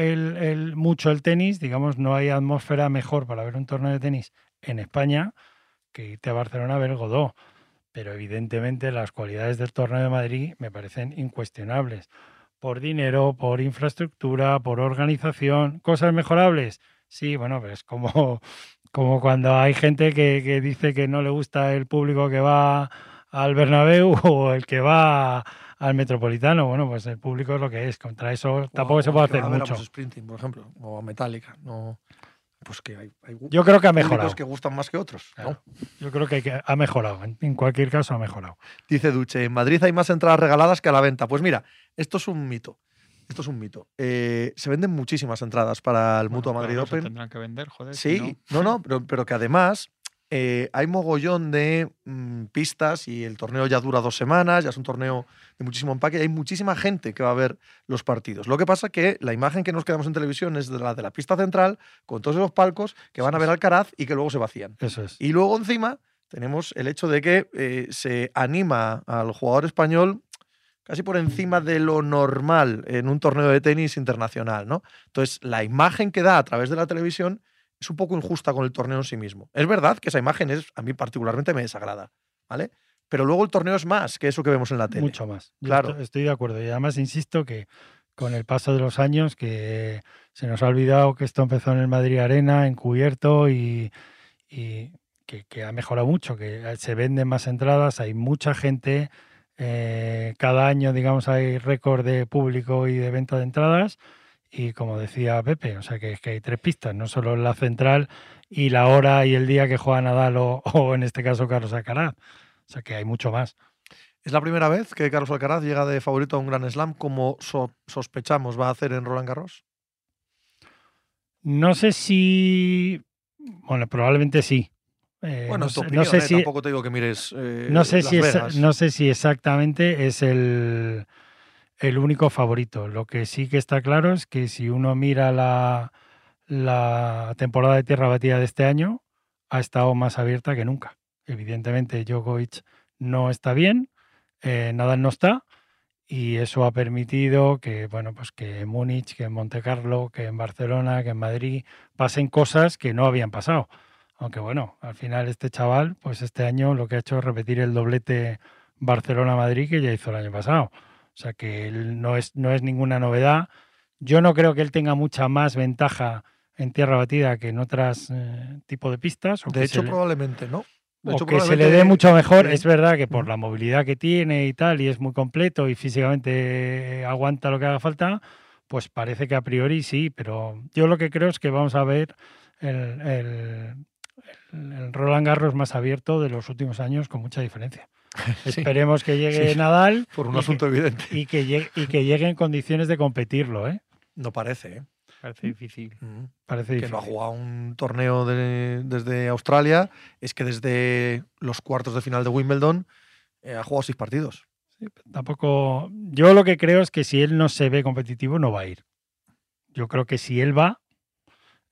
mucho el tenis, digamos, no hay atmósfera mejor para ver un torneo de tenis en España que irte a Barcelona a ver Godó. Pero evidentemente las cualidades del torneo de Madrid me parecen incuestionables. Por dinero, por infraestructura, por organización, cosas mejorables. Sí, bueno, pues como, como cuando hay gente que, que dice que no le gusta el público que va al Bernabéu o el que va al Metropolitano. Bueno, pues el público es lo que es. Contra eso tampoco se puede hacer mucho. Sprinting, por ejemplo, o a Metallica. No, pues que hay, Yo creo que ha mejorado. que gustan más que otros. Yo creo que ha mejorado. En cualquier caso, ha mejorado. Dice Duche, en Madrid hay más entradas regaladas que a la venta. Pues mira, esto es un mito. Esto es un mito. Eh, se venden muchísimas entradas para el Mutuo Madrid Open. tendrán que vender, joder. Sí, no, no, pero, pero que además eh, hay mogollón de mm, pistas y el torneo ya dura dos semanas, ya es un torneo de muchísimo empaque y hay muchísima gente que va a ver los partidos. Lo que pasa es que la imagen que nos quedamos en televisión es de la de la pista central, con todos esos palcos que van a ver al Caraz y que luego se vacían. Eso es. Y luego encima tenemos el hecho de que eh, se anima al jugador español casi por encima de lo normal en un torneo de tenis internacional, ¿no? Entonces, la imagen que da a través de la televisión es un poco injusta con el torneo en sí mismo. Es verdad que esa imagen es, a mí particularmente me desagrada, ¿vale? Pero luego el torneo es más que eso que vemos en la tele. Mucho más. Claro. Estoy, de acuerdo. Y además insisto que con el paso de los años, que se nos ha olvidado que esto empezó en el Madrid Arena, encubierto y, y que, ha mejorado mucho, que se venden más entradas, hay mucha gente. Eh, cada año, digamos, hay récord de público y de venta de entradas y como decía Pepe, o sea que, que hay tres pistas, no solo la central y la hora y el día que juega Nadal o, en este caso Carlos Alcaraz. O sea que hay mucho más. Es la primera vez que Carlos Alcaraz llega de favorito a un Gran Slam como sospechamos va a hacer en Roland Garros. No sé si. Bueno, probablemente sí. Eh, bueno, no, tu opinión, sé, eh, si, tampoco te digo que mires. Eh, no, sé si no sé si exactamente es el el único favorito. Lo que sí que está claro es que si uno mira la, la temporada de tierra batida de este año, ha estado más abierta que nunca. Evidentemente, Djokovic no está bien, eh, Nadal no está, y eso ha permitido que, bueno, pues que en Múnich, que en Monte Carlo, que en Barcelona, que en Madrid pasen cosas que no habían pasado. Aunque bueno, al final este chaval, pues este año lo que ha hecho es repetir el doblete Barcelona-Madrid que ya hizo el año pasado. O sea que él no es, no es ninguna novedad. Yo no creo que él tenga mucha más ventaja en tierra batida que en otras eh, tipos de pistas. de hecho, probablemente no. De o que se le dé mucho mejor. Es verdad que por la movilidad que tiene y tal, y es muy completo y físicamente aguanta lo que haga falta, pues parece que a priori sí, pero yo lo que creo es que vamos a ver el, el, el Roland Garros más abierto de los últimos años con mucha diferencia. Esperemos que llegue Nadal. Por un asunto evidente. Y que, llegue, y que llegue en condiciones de competirlo, ¿eh? No parece, ¿eh? Parece difícil. Mm. Parece difícil. Que no ha jugado un torneo desde Australia. Es que desde los cuartos de final de Wimbledon eh, ha jugado seis partidos. tampoco. Yo lo que creo es que si él no se ve competitivo, no va a ir. Yo creo que si él va,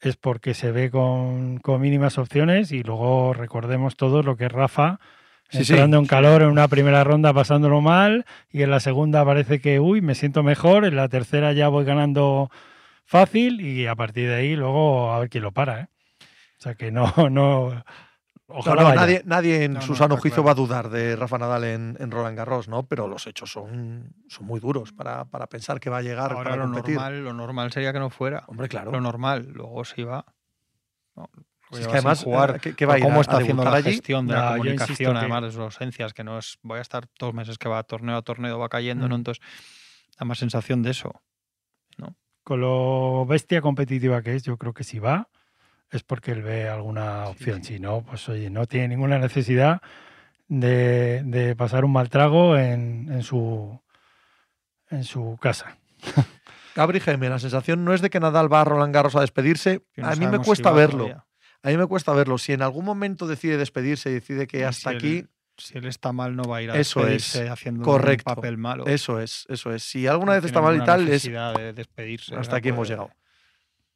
es porque se ve con, con mínimas opciones y luego recordemos todos lo que Rafa Sí, sí. entrando en calor en una primera ronda pasándolo mal y en la segunda parece que, uy, me siento mejor, en la tercera ya voy ganando fácil y a partir de ahí luego a ver quién lo para. ¿eh? O sea que no, no, ojalá No, no, nadie, nadie en No, su no, sano juicio claro. va a dudar de Rafa Nadal en, en Roland Garros, ¿no? Pero los hechos son, son muy duros para, para pensar que va a llegar Ahora para lo competir. normal, lo normal sería que no fuera. Hombre, claro. Lo normal. Luego sí va. No, Si es que además, jugar. eh, ¿qué- qué va a ir cómo a- está a haciendo la allí? gestión de No, la comunicación, que- además de sus ausencias, que no es voy a estar dos meses que va torneo a torneo, va cayendo, ¿no? Mm. Entonces, da más sensación de eso. Con lo bestia competitiva que es, yo creo que si va es porque él ve alguna Sí, opción. sí. Si no, pues oye, no tiene ninguna necesidad de, de pasar un mal trago en, en su, en su casa. Gabri Jaime, la sensación no es de que Nadal va a Roland Garros a despedirse. no a mí me si cuesta verlo. todavía. A mí me cuesta verlo. Si en algún momento decide despedirse y decide que Y hasta si aquí, él- si él está mal, no va a ir a Eso es, haciendo correcto. un papel malo. eso es, eso es. Si alguna No vez está mal y tal, es de despedirse. hasta aquí hemos puede- llegado.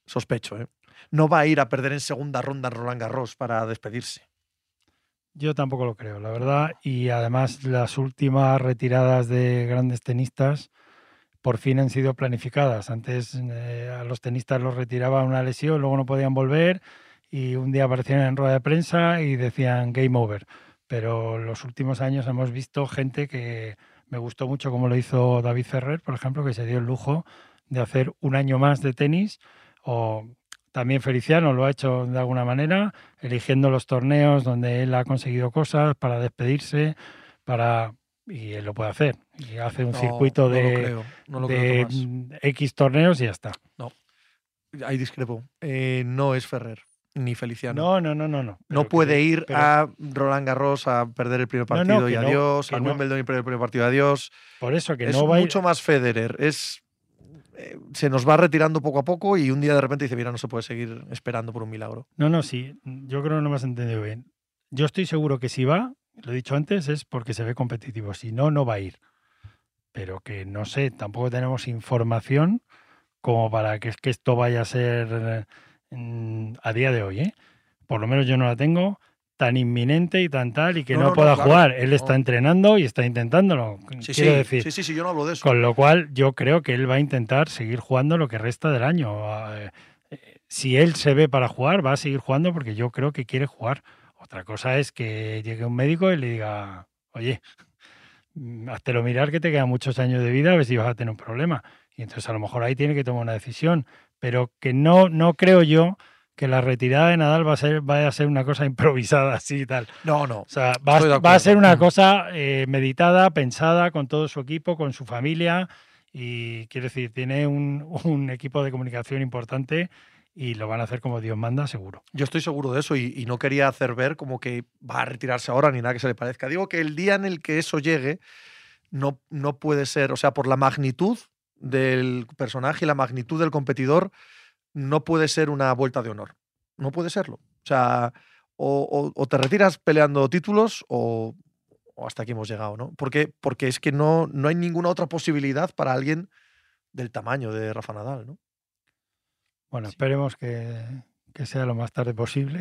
Sospecho, ¿eh? No va a ir a perder en segunda ronda en Roland Garros para despedirse. Yo tampoco lo creo, la verdad. Y además las últimas retiradas de grandes tenistas por fin han sido planificadas. Antes eh, a los tenistas los retiraba una lesión, luego no podían volver y un día aparecían en rueda de prensa y decían game over. Pero los últimos años hemos visto gente que me gustó mucho como lo hizo David Ferrer, por ejemplo, que se dio el lujo de hacer un año más de tenis o también Feliciano lo ha hecho de alguna manera, eligiendo los torneos donde él ha conseguido cosas para despedirse, para y él lo puede hacer. Y hace un No, circuito no de, lo creo, no de X torneos y ya está. Ahí discrepo. Eh, no es Ferrer, ni Feliciano. No, no, no, no, no. No que- puede ir pero a Roland Garros a perder el primer No, no, partido y adiós, a no. Wimbledon y perder el primer partido y adiós. Por eso que es no va a ir- mucho más Federer. Es, eh, se nos va retirando poco a poco y un día de repente dice, mira, no se puede seguir esperando por un milagro. No, no, sí. Yo creo que no me has entendido bien. Yo estoy seguro que si va, lo he dicho antes, es porque se ve competitivo. Si no, no va a ir. Pero que no sé, tampoco tenemos información como para que, que esto vaya a ser eh, a día de hoy, ¿eh? Por lo menos yo no la tengo tan inminente y tan tal y que No, no, no, no, pueda claro. jugar. Él está No. entrenando y está intentándolo. Sí, quiero sí, decir. sí, sí, sí, yo no hablo de eso. Con lo cual, yo creo que él va a intentar seguir jugando lo que resta del año. Eh, eh, Si él se ve para jugar, va a seguir jugando porque yo creo que quiere jugar. Otra cosa es que llegue un médico y le diga, oye, mm, háztelo mirar que te quedan muchos años de vida, a ver si vas a tener un problema. Y entonces a lo mejor ahí tiene que tomar una decisión. Pero que no, no creo yo que la retirada de Nadal va a ser, vaya a ser una cosa improvisada así y tal. No, no. O sea, va, a- va a acuerdo. ser una cosa eh, meditada, pensada con todo su equipo, con su familia. Y quiero decir, tiene un, un equipo de comunicación importante y lo van a hacer como Dios manda, seguro. Yo estoy seguro de eso y, y no quería hacer ver como que va a retirarse ahora ni nada que se le parezca. Digo que el día en el que eso llegue no, no puede ser, o sea, por la magnitud del personaje y la magnitud del competidor, no puede ser una vuelta de honor. No puede serlo. O sea, o, o- o te retiras peleando títulos o, o hasta aquí hemos llegado, ¿no? Porque, porque es que no, no hay ninguna otra posibilidad para alguien del tamaño de Rafa Nadal, ¿no? Bueno, esperemos que, que sea lo más tarde posible.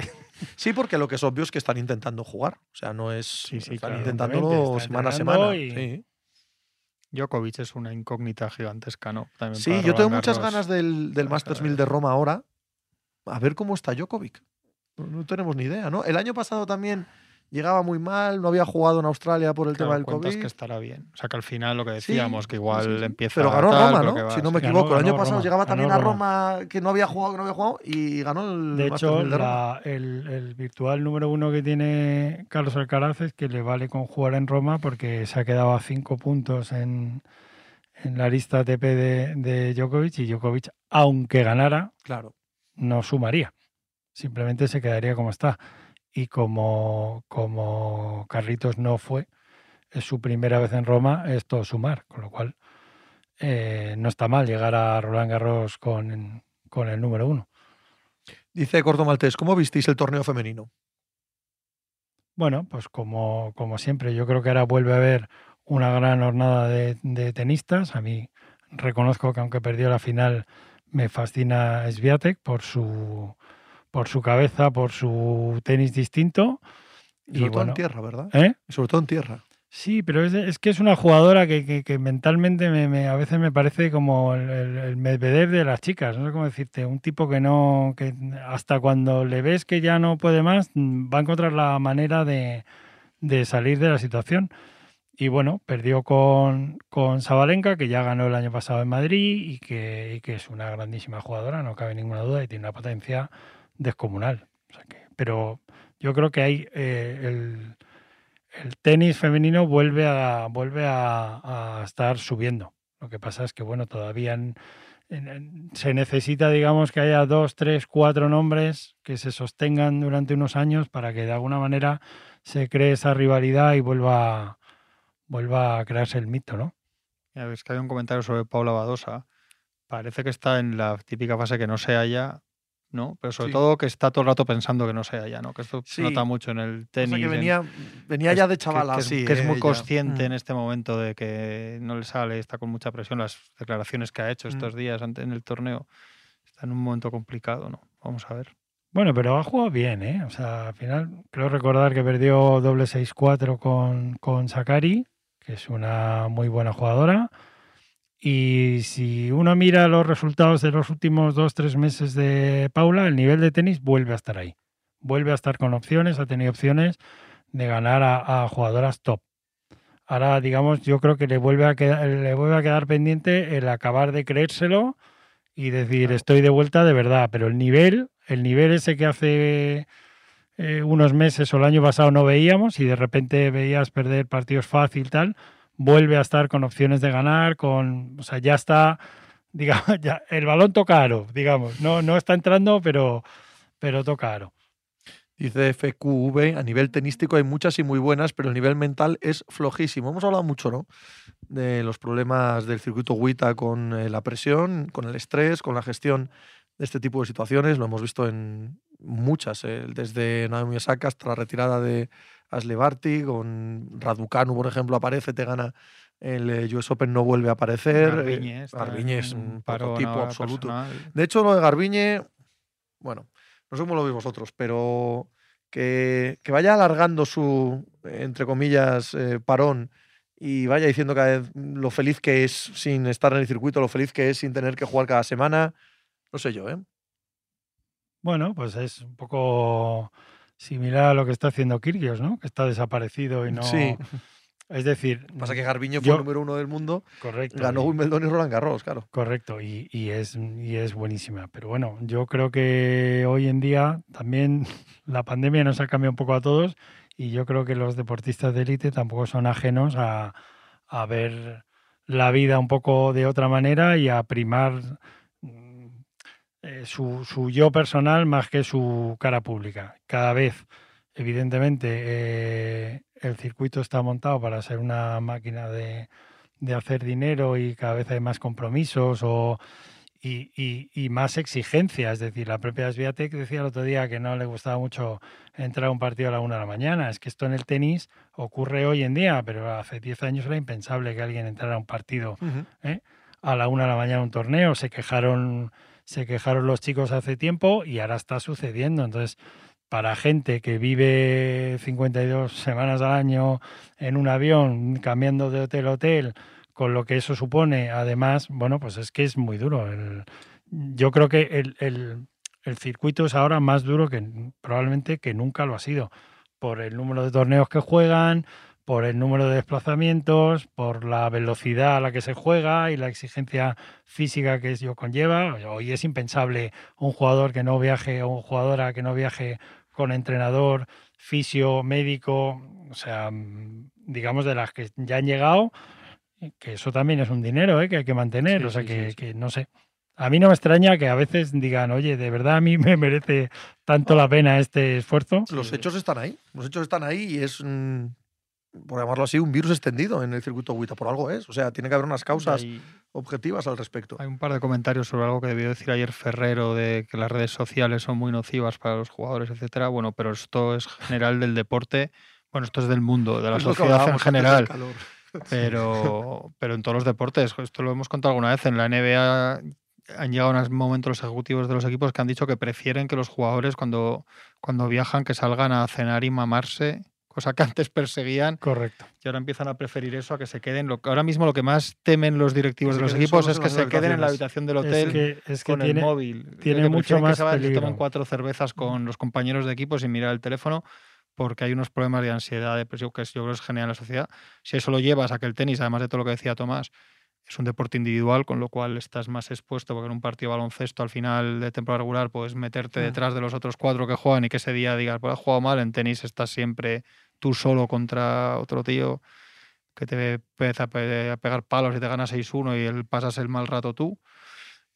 Sí, porque lo que es obvio es que están intentando jugar. O sea, no es. Sí, sí, están claro, intentándolo semana a semana. y- Sí, Djokovic es una incógnita gigantesca, ¿no? También Sí, yo tengo muchas ganas del, del Masters saber. 1000 de Roma ahora. A ver cómo está Djokovic. No, no tenemos ni idea, ¿no? El año pasado también llegaba muy mal, no había jugado en Australia por el Claro, tema del COVID. que estará bien. O sea, que al final lo que Sí, decíamos, que igual sí, sí. empieza Pero ganó tal, Roma, ¿no? Si no me Ganó, equivoco. el año pasado Roma, llegaba también a Roma, que no había jugado, que no había jugado, y ganó el De hecho, 1000 de Roma. la- el, el virtual número uno que tiene Carlos Alcaraz es que le vale con jugar en Roma porque se ha quedado a cinco puntos en, en la lista ATP de, de Djokovic y Djokovic, aunque ganara, Claro. no sumaría. Simplemente se quedaría como está. Y como, como Carlitos no fue, es su primera vez en Roma, es todo sumar. Con lo cual, eh, no está mal llegar a Roland Garros con, con el número uno. Dice Corto Maltés, ¿cómo visteis el torneo femenino? Bueno, pues como, como siempre, yo creo que ahora vuelve a haber una gran jornada de, de tenistas. A mí reconozco que aunque perdió la final, me fascina Sviatek por su, por su cabeza, por su tenis distinto. Y sobre todo en tierra, ¿verdad? ¿Eh? Sobre todo en tierra. Sí, pero es, es que es una jugadora que, que, que mentalmente me, me, a veces me parece como el, el, el, Medvedev de las chicas, no sé cómo decirte, un tipo que no, que hasta cuando le ves que ya no puede más, va a encontrar la manera de, de salir de la situación. Y bueno, perdió con, con Sabalenka, que ya ganó el año pasado en Madrid y que, y que es una grandísima jugadora, no cabe ninguna duda, y tiene una potencia descomunal. Pero yo creo que hay eh, el, tenis femenino vuelve a vuelve a, estar subiendo. Lo que pasa es que bueno, todavía se necesita, digamos, que haya dos, tres, cuatro nombres que se sostengan durante unos años para que de alguna manera se cree esa rivalidad y vuelva, vuelva a crearse el mito, ¿no? Ya que hay un comentario sobre Paula Badosa. Parece que está en la típica fase que no se halla ¿no? Pero sobre sí. todo que está todo el rato pensando que no sea ya, ¿no? Que esto sí. nota mucho en el tenis. O sea que venía, en, venía ya de chavala, que, que, sí, es, que es muy eh, consciente ya. en este momento de que no le sale, está con mucha presión. Las declaraciones que ha hecho estos Mm. días en el torneo está en un momento complicado, ¿no? Vamos a ver. Bueno, pero ha jugado bien, ¿eh? O sea, al final creo recordar que perdió doble 6-4 con, con Sakari, que es una muy buena jugadora. Y si uno mira los resultados de los últimos dos, tres meses de Paula, el nivel de tenis vuelve a estar ahí. Vuelve a estar con opciones, ha tenido opciones de ganar a, a jugadoras top. Ahora, digamos, yo creo que le vuelve, a quedar, le vuelve a quedar pendiente el acabar de creérselo y decir, estoy de vuelta de verdad. Pero el nivel, el nivel ese que hace eh, unos meses o el año pasado no veíamos y de repente veías perder partidos fácil, tal, vuelve a estar con opciones de ganar, con, o sea, ya está, digamos, ya, el balón toca aro, digamos, no, no está entrando, pero, pero toca aro. Dice FQV, a nivel tenístico hay muchas y muy buenas, pero el nivel mental es flojísimo. Hemos hablado mucho, ¿no? De los problemas del circuito WITA con eh, la presión, con el estrés, con la gestión de este tipo de situaciones. Lo hemos visto en muchas, eh, desde Naomi Osaka hasta la retirada de Ashley Barty, con Raducanu, por ejemplo, aparece, te gana el eh, US Open, no vuelve a aparecer. Garbiñe, Garbiñe es un prototipo absoluto. Personal. De hecho, lo de Garbiñe, bueno, no sé cómo lo veis vosotros, pero que, que vaya alargando su, entre comillas, eh, parón y vaya diciendo cada vez lo feliz que es sin estar en el circuito, lo feliz que es sin tener que jugar cada semana, no sé yo, ¿eh? Bueno, pues es un poco similar a lo que está haciendo Kyrgios, ¿no? Que está desaparecido y no... Sí. Es decir... Pasa que Garbiño fue yo... el número uno del mundo, correcto, ganó. Wimbledon y Roland Garros, claro. Correcto, y, y, es, y es buenísima. Pero bueno, yo creo que hoy en día también la pandemia nos ha cambiado un poco a todos y yo creo que los deportistas de élite tampoco son ajenos a, a ver la vida un poco de otra manera y a primar eh, su, su, yo personal más que su cara pública. Cada vez, evidentemente, eh, el circuito está montado para ser una máquina de, de, hacer dinero y cada vez hay más compromisos o, y, y, y, más exigencia. Es decir, la propia Sviatek decía el otro día que no le gustaba mucho entrar a un partido a la una de la mañana. Es que esto en el tenis ocurre hoy en día, pero hace 10 años era impensable que alguien entrara a un partido uh -huh. ¿eh? a la una de la mañana a un torneo. Se quejaron se quejaron los chicos hace tiempo y ahora está sucediendo. Entonces, para gente que vive 52 semanas al año en un avión, cambiando de hotel a hotel, con lo que eso supone, además, bueno, pues es que es muy duro. Yo creo que el, el, el, circuito es ahora más duro que probablemente que nunca lo ha sido, por el número de torneos que juegan, por el número de desplazamientos, por la velocidad a la que se juega y la exigencia física que ello conlleva. Hoy es impensable un jugador que no viaje o una jugadora que no viaje con entrenador, fisio, médico, o sea, digamos de las que ya han llegado, que eso también es un dinero ¿eh? que hay que mantener, sí, o sea, sí, que, sí, que, no sé. A mí no me extraña que a veces digan, oye, de verdad a mí me merece tanto la pena este esfuerzo. Los hechos están ahí, los hechos están ahí y es, mm, por llamarlo así, un virus extendido en el circuito WITA, por algo es. O sea, tiene que haber unas causas hay, objetivas al respecto. Hay un par de comentarios sobre algo que debió decir ayer Ferrero, de que las redes sociales son muy nocivas para los jugadores, etcétera. Bueno, pero esto es general del deporte, bueno, esto es del mundo, de la es sociedad en general. Pero, pero en todos los deportes, esto lo hemos contado alguna vez, en la NBA han llegado a un momento los ejecutivos de los equipos que han dicho que prefieren que los jugadores cuando, cuando viajan que salgan a cenar y mamarse, cosa que antes perseguían. Correcto. Y ahora empiezan a preferir eso a que se queden. Lo, ahora mismo lo que más temen los directivos de los equipos es que se queden en la habitación del hotel Es que, es que con tiene, el móvil. tiene Que mucho más que se peligro. tomen cuatro cervezas con los compañeros de equipo sin mirar el teléfono porque hay unos problemas de ansiedad, depresión que yo creo que es general en la sociedad. Si eso lo llevas a que el tenis, además de todo lo que decía Tomás, es un deporte individual, con lo cual estás más expuesto, porque en un partido de baloncesto al final de temporada regular puedes meterte detrás de los otros cuatro que juegan y que ese día digas, pues has jugado mal, en tenis estás siempre tú solo contra otro tío que te empieza a pe- a pegar palos y te gana 6-1 y él pasas el mal rato tú.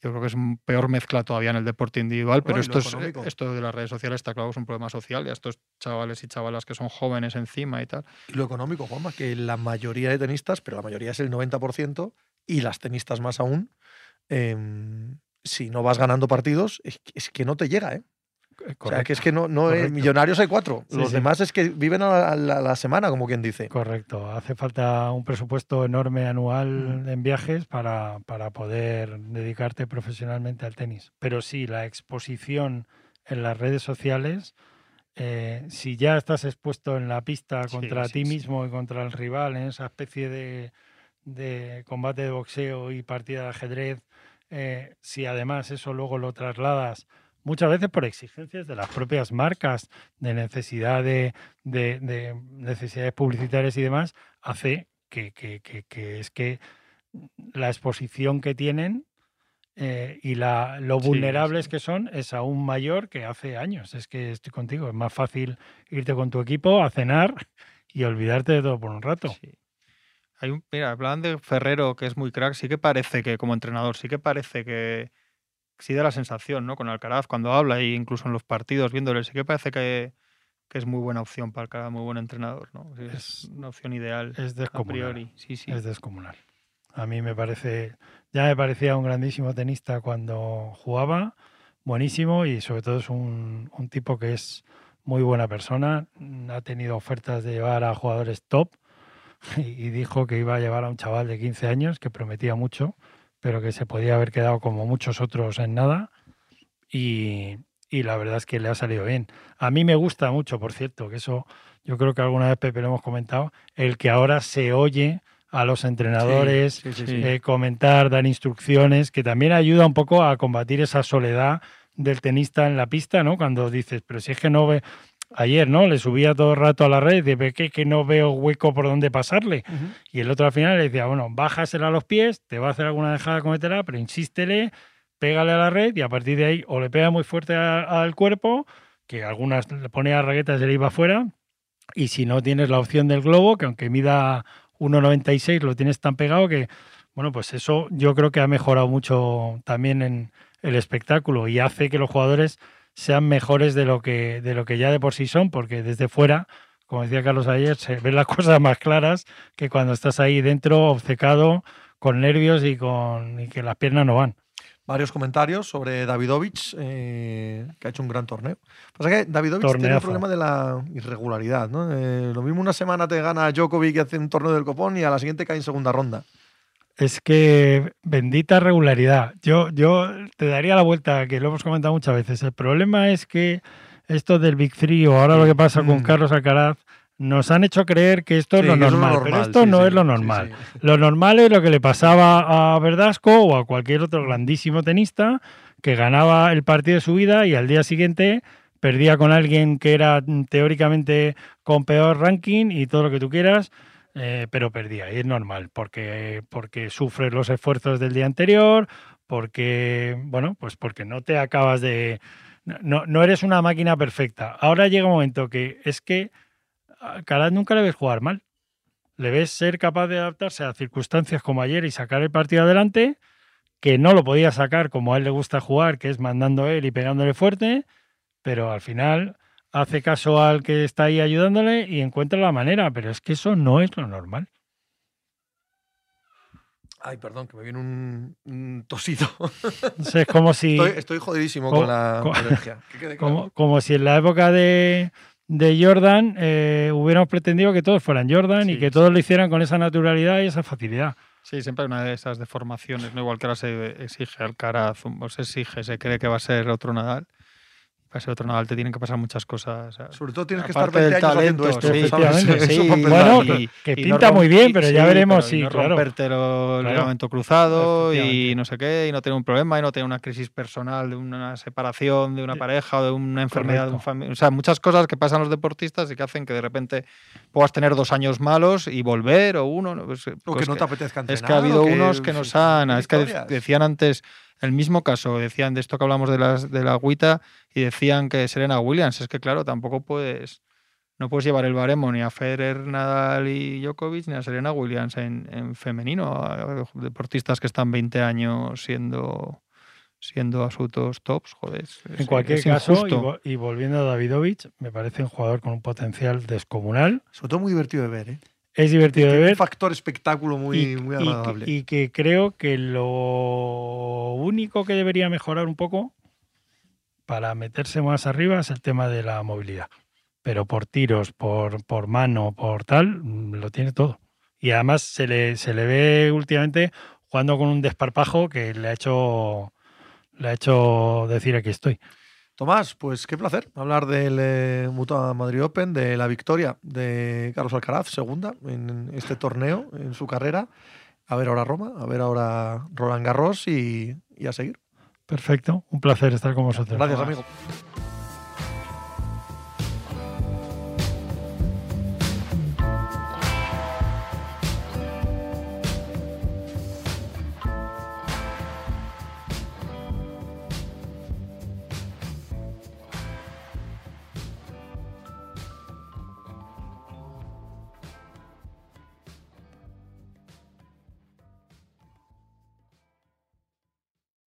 Yo creo que es un peor mezcla todavía en el deporte individual, pero y lo esto, es, económico. esto de las redes sociales está claro que es un problema social y a estos chavales y chavalas que son jóvenes encima y tal. Y lo económico, Juanma, que la mayoría de tenistas, pero la mayoría es el 90%, y las tenistas más aún, em, si no vas ganando partidos, es, que- no te llega, ¿eh? O sea, que es que no, no es- Correcto. millonarios hay cuatro. Sí, Los sí. demás es que viven a la, a la semana, como quien dice. Correcto. Hace falta un presupuesto enorme anual Mm. en viajes para, para poder dedicarte profesionalmente al tenis. Pero sí, la exposición en las redes sociales, eh, si ya estás expuesto en la pista contra sí, ti mismo y contra el rival, en esa especie de, de combate de boxeo y partida de ajedrez, eh, si además eso luego lo trasladas muchas veces por exigencias de las propias marcas, de necesidad de, de- de necesidades publicitarias y demás, hace que, que- que- que es que la exposición que tienen eh, y la, lo Sí, vulnerables sí. que son es aún mayor que hace años. Es que estoy contigo, es más fácil irte con tu equipo a cenar y olvidarte de todo por un rato. Sí. Hay un, mira, hablaban de Ferrero, que es muy crack, sí que parece que como entrenador, sí que parece que sí da la sensación, ¿no? Con Alcaraz cuando habla e incluso en los partidos viéndole, sí que parece que, que es muy buena opción para Alcaraz, muy buen entrenador, ¿no? Es, Es- una opción ideal Es a descomunal. priori. Sí, sí. Es descomunal. A mí me parece, ya me parecía un grandísimo tenista cuando jugaba, buenísimo y sobre todo es un, un tipo que es muy buena persona. Ha tenido ofertas de llevar a jugadores top y, dijo que iba a llevar a un chaval de 15 años que prometía mucho, pero que se podía haber quedado como muchos otros en nada. Y, y la verdad es que le ha salido bien. A mí me gusta mucho, por cierto, que eso yo creo que alguna vez Pepe lo hemos comentado, el que ahora se oye a los entrenadores Sí, sí, sí, Sí. sí. eh, comentar, dar instrucciones, que también ayuda un poco a combatir esa soledad del tenista en la pista, ¿no? Cuando dices, pero si es que no ve. Ayer, ¿no? Le subía todo el rato a la red "Ve que, que no veo hueco por donde pasarle. Y el otro al final le decía, bueno, bájasela a los pies, te va a hacer alguna dejada, cometerá, pero insístele, pégale a la red y a partir de ahí o le pega muy fuerte al cuerpo, que algunas le pone a raquetas y le iba afuera, y si no tienes la opción del globo, que aunque mida 1,96 lo tienes tan pegado que, bueno, pues eso yo creo que ha mejorado mucho también en el espectáculo y hace que los jugadores sean mejores de lo que, de lo que ya de por sí son, porque desde fuera, como decía Carlos ayer, se ven las cosas más claras que cuando estás ahí dentro, obcecado, con nervios y, con, y que las piernas no van. Varios comentarios sobre Davidovich, eh, que ha hecho un gran torneo. Pasa que Davidovich tiene el problema de la irregularidad. ¿no? Eh, lo mismo una semana te gana Djokovic y hace un torneo del copón y a la siguiente cae en segunda ronda. Es que bendita regularidad. Yo, yo te daría la vuelta, que lo hemos comentado muchas veces. El problema es que esto del Big Three o ahora lo que pasa con Mm. Carlos Alcaraz nos han hecho creer que esto Sí, es lo normal, pero esto sí, no sí, es lo normal. Lo normal es lo que le pasaba a Verdasco o a cualquier otro grandísimo tenista que ganaba el partido de su vida y al día siguiente perdía con alguien que era mm, teóricamente con peor ranking y todo lo que tú quieras, eh, pero perdía. Y es normal, porque, porque sufres los esfuerzos del día anterior, porque, bueno, pues porque no te acabas de... No, no eres una máquina perfecta. Ahora llega un momento que es que a nunca le ves jugar mal le ves ser capaz de adaptarse a circunstancias como ayer y sacar el partido adelante, que no lo podía sacar como a él le gusta jugar, que es mandando él y pegándole fuerte, pero al final hace caso al que está ahí ayudándole y encuentra la manera, pero es que eso no es lo normal. Ay, perdón, que me viene un, un tosido. Entonces, es como si, Estoy, estoy jodidísimo Co- con la co- alergia. Que quede claro. como, como si en la época de, de Jordan eh, hubiéramos pretendido que todos fueran Jordan y que sí. todos lo hicieran con esa naturalidad y esa facilidad. Sí, siempre hay una de esas deformaciones, ¿no? Igual que ahora se exige Alcaraz, o se exige, se cree que va a ser otro Nadal. Para ser otro Nadal te tienen que pasar muchas cosas. Sobre todo tienes que estar Aparte 20 del años haciendo talento, esto. sí, sí. empezar. Bueno, y- que y no pinta muy bien, pero sí, ya veremos, sí, no claro. rompértelo el Claro. ligamento cruzado y no sé qué, y no tener un problema, y no tener una crisis personal de una separación de una pareja o de una enfermedad de un familiar. O sea, muchas cosas que pasan los deportistas y que hacen que de repente puedas tener dos años malos y volver o uno. no, pues, O que pues no te apetezca es entrenar. que ha habido que- unos que nos han. Es que decían antes, el mismo caso, decían de esto que hablamos de, las, de la agüita y decían que Serena Williams. Es que, claro, tampoco puedes. No puedes llevar el baremo ni a Federer, Nadal y Djokovic ni a Serena Williams en, en femenino. a Deportistas que están 20 años siendo siendo absolutos tops, joder. es- En cualquier es caso, y, vo- y volviendo a Davidovich, me parece un jugador con un potencial descomunal. Sobre todo muy divertido de ver, ¿eh? Es divertido de ver. un factor espectáculo muy, y, muy agradable. y que creo que lo único que debería mejorar un poco para meterse más arriba es el tema de la movilidad. Pero por tiros, por, por mano, por tal, mm, lo tiene todo. Y además se le, se le ve últimamente jugando con un desparpajo que le ha hecho, le ha hecho decir aquí estoy. Tomás, pues qué placer hablar del eh, Mutua Madrid Open, de la victoria de Carlos Alcaraz, segunda en este torneo, en su carrera. A ver ahora Roma, a ver ahora Roland Garros y, y a seguir. Perfecto, un placer estar con vosotros. Gracias, Tomás. amigo.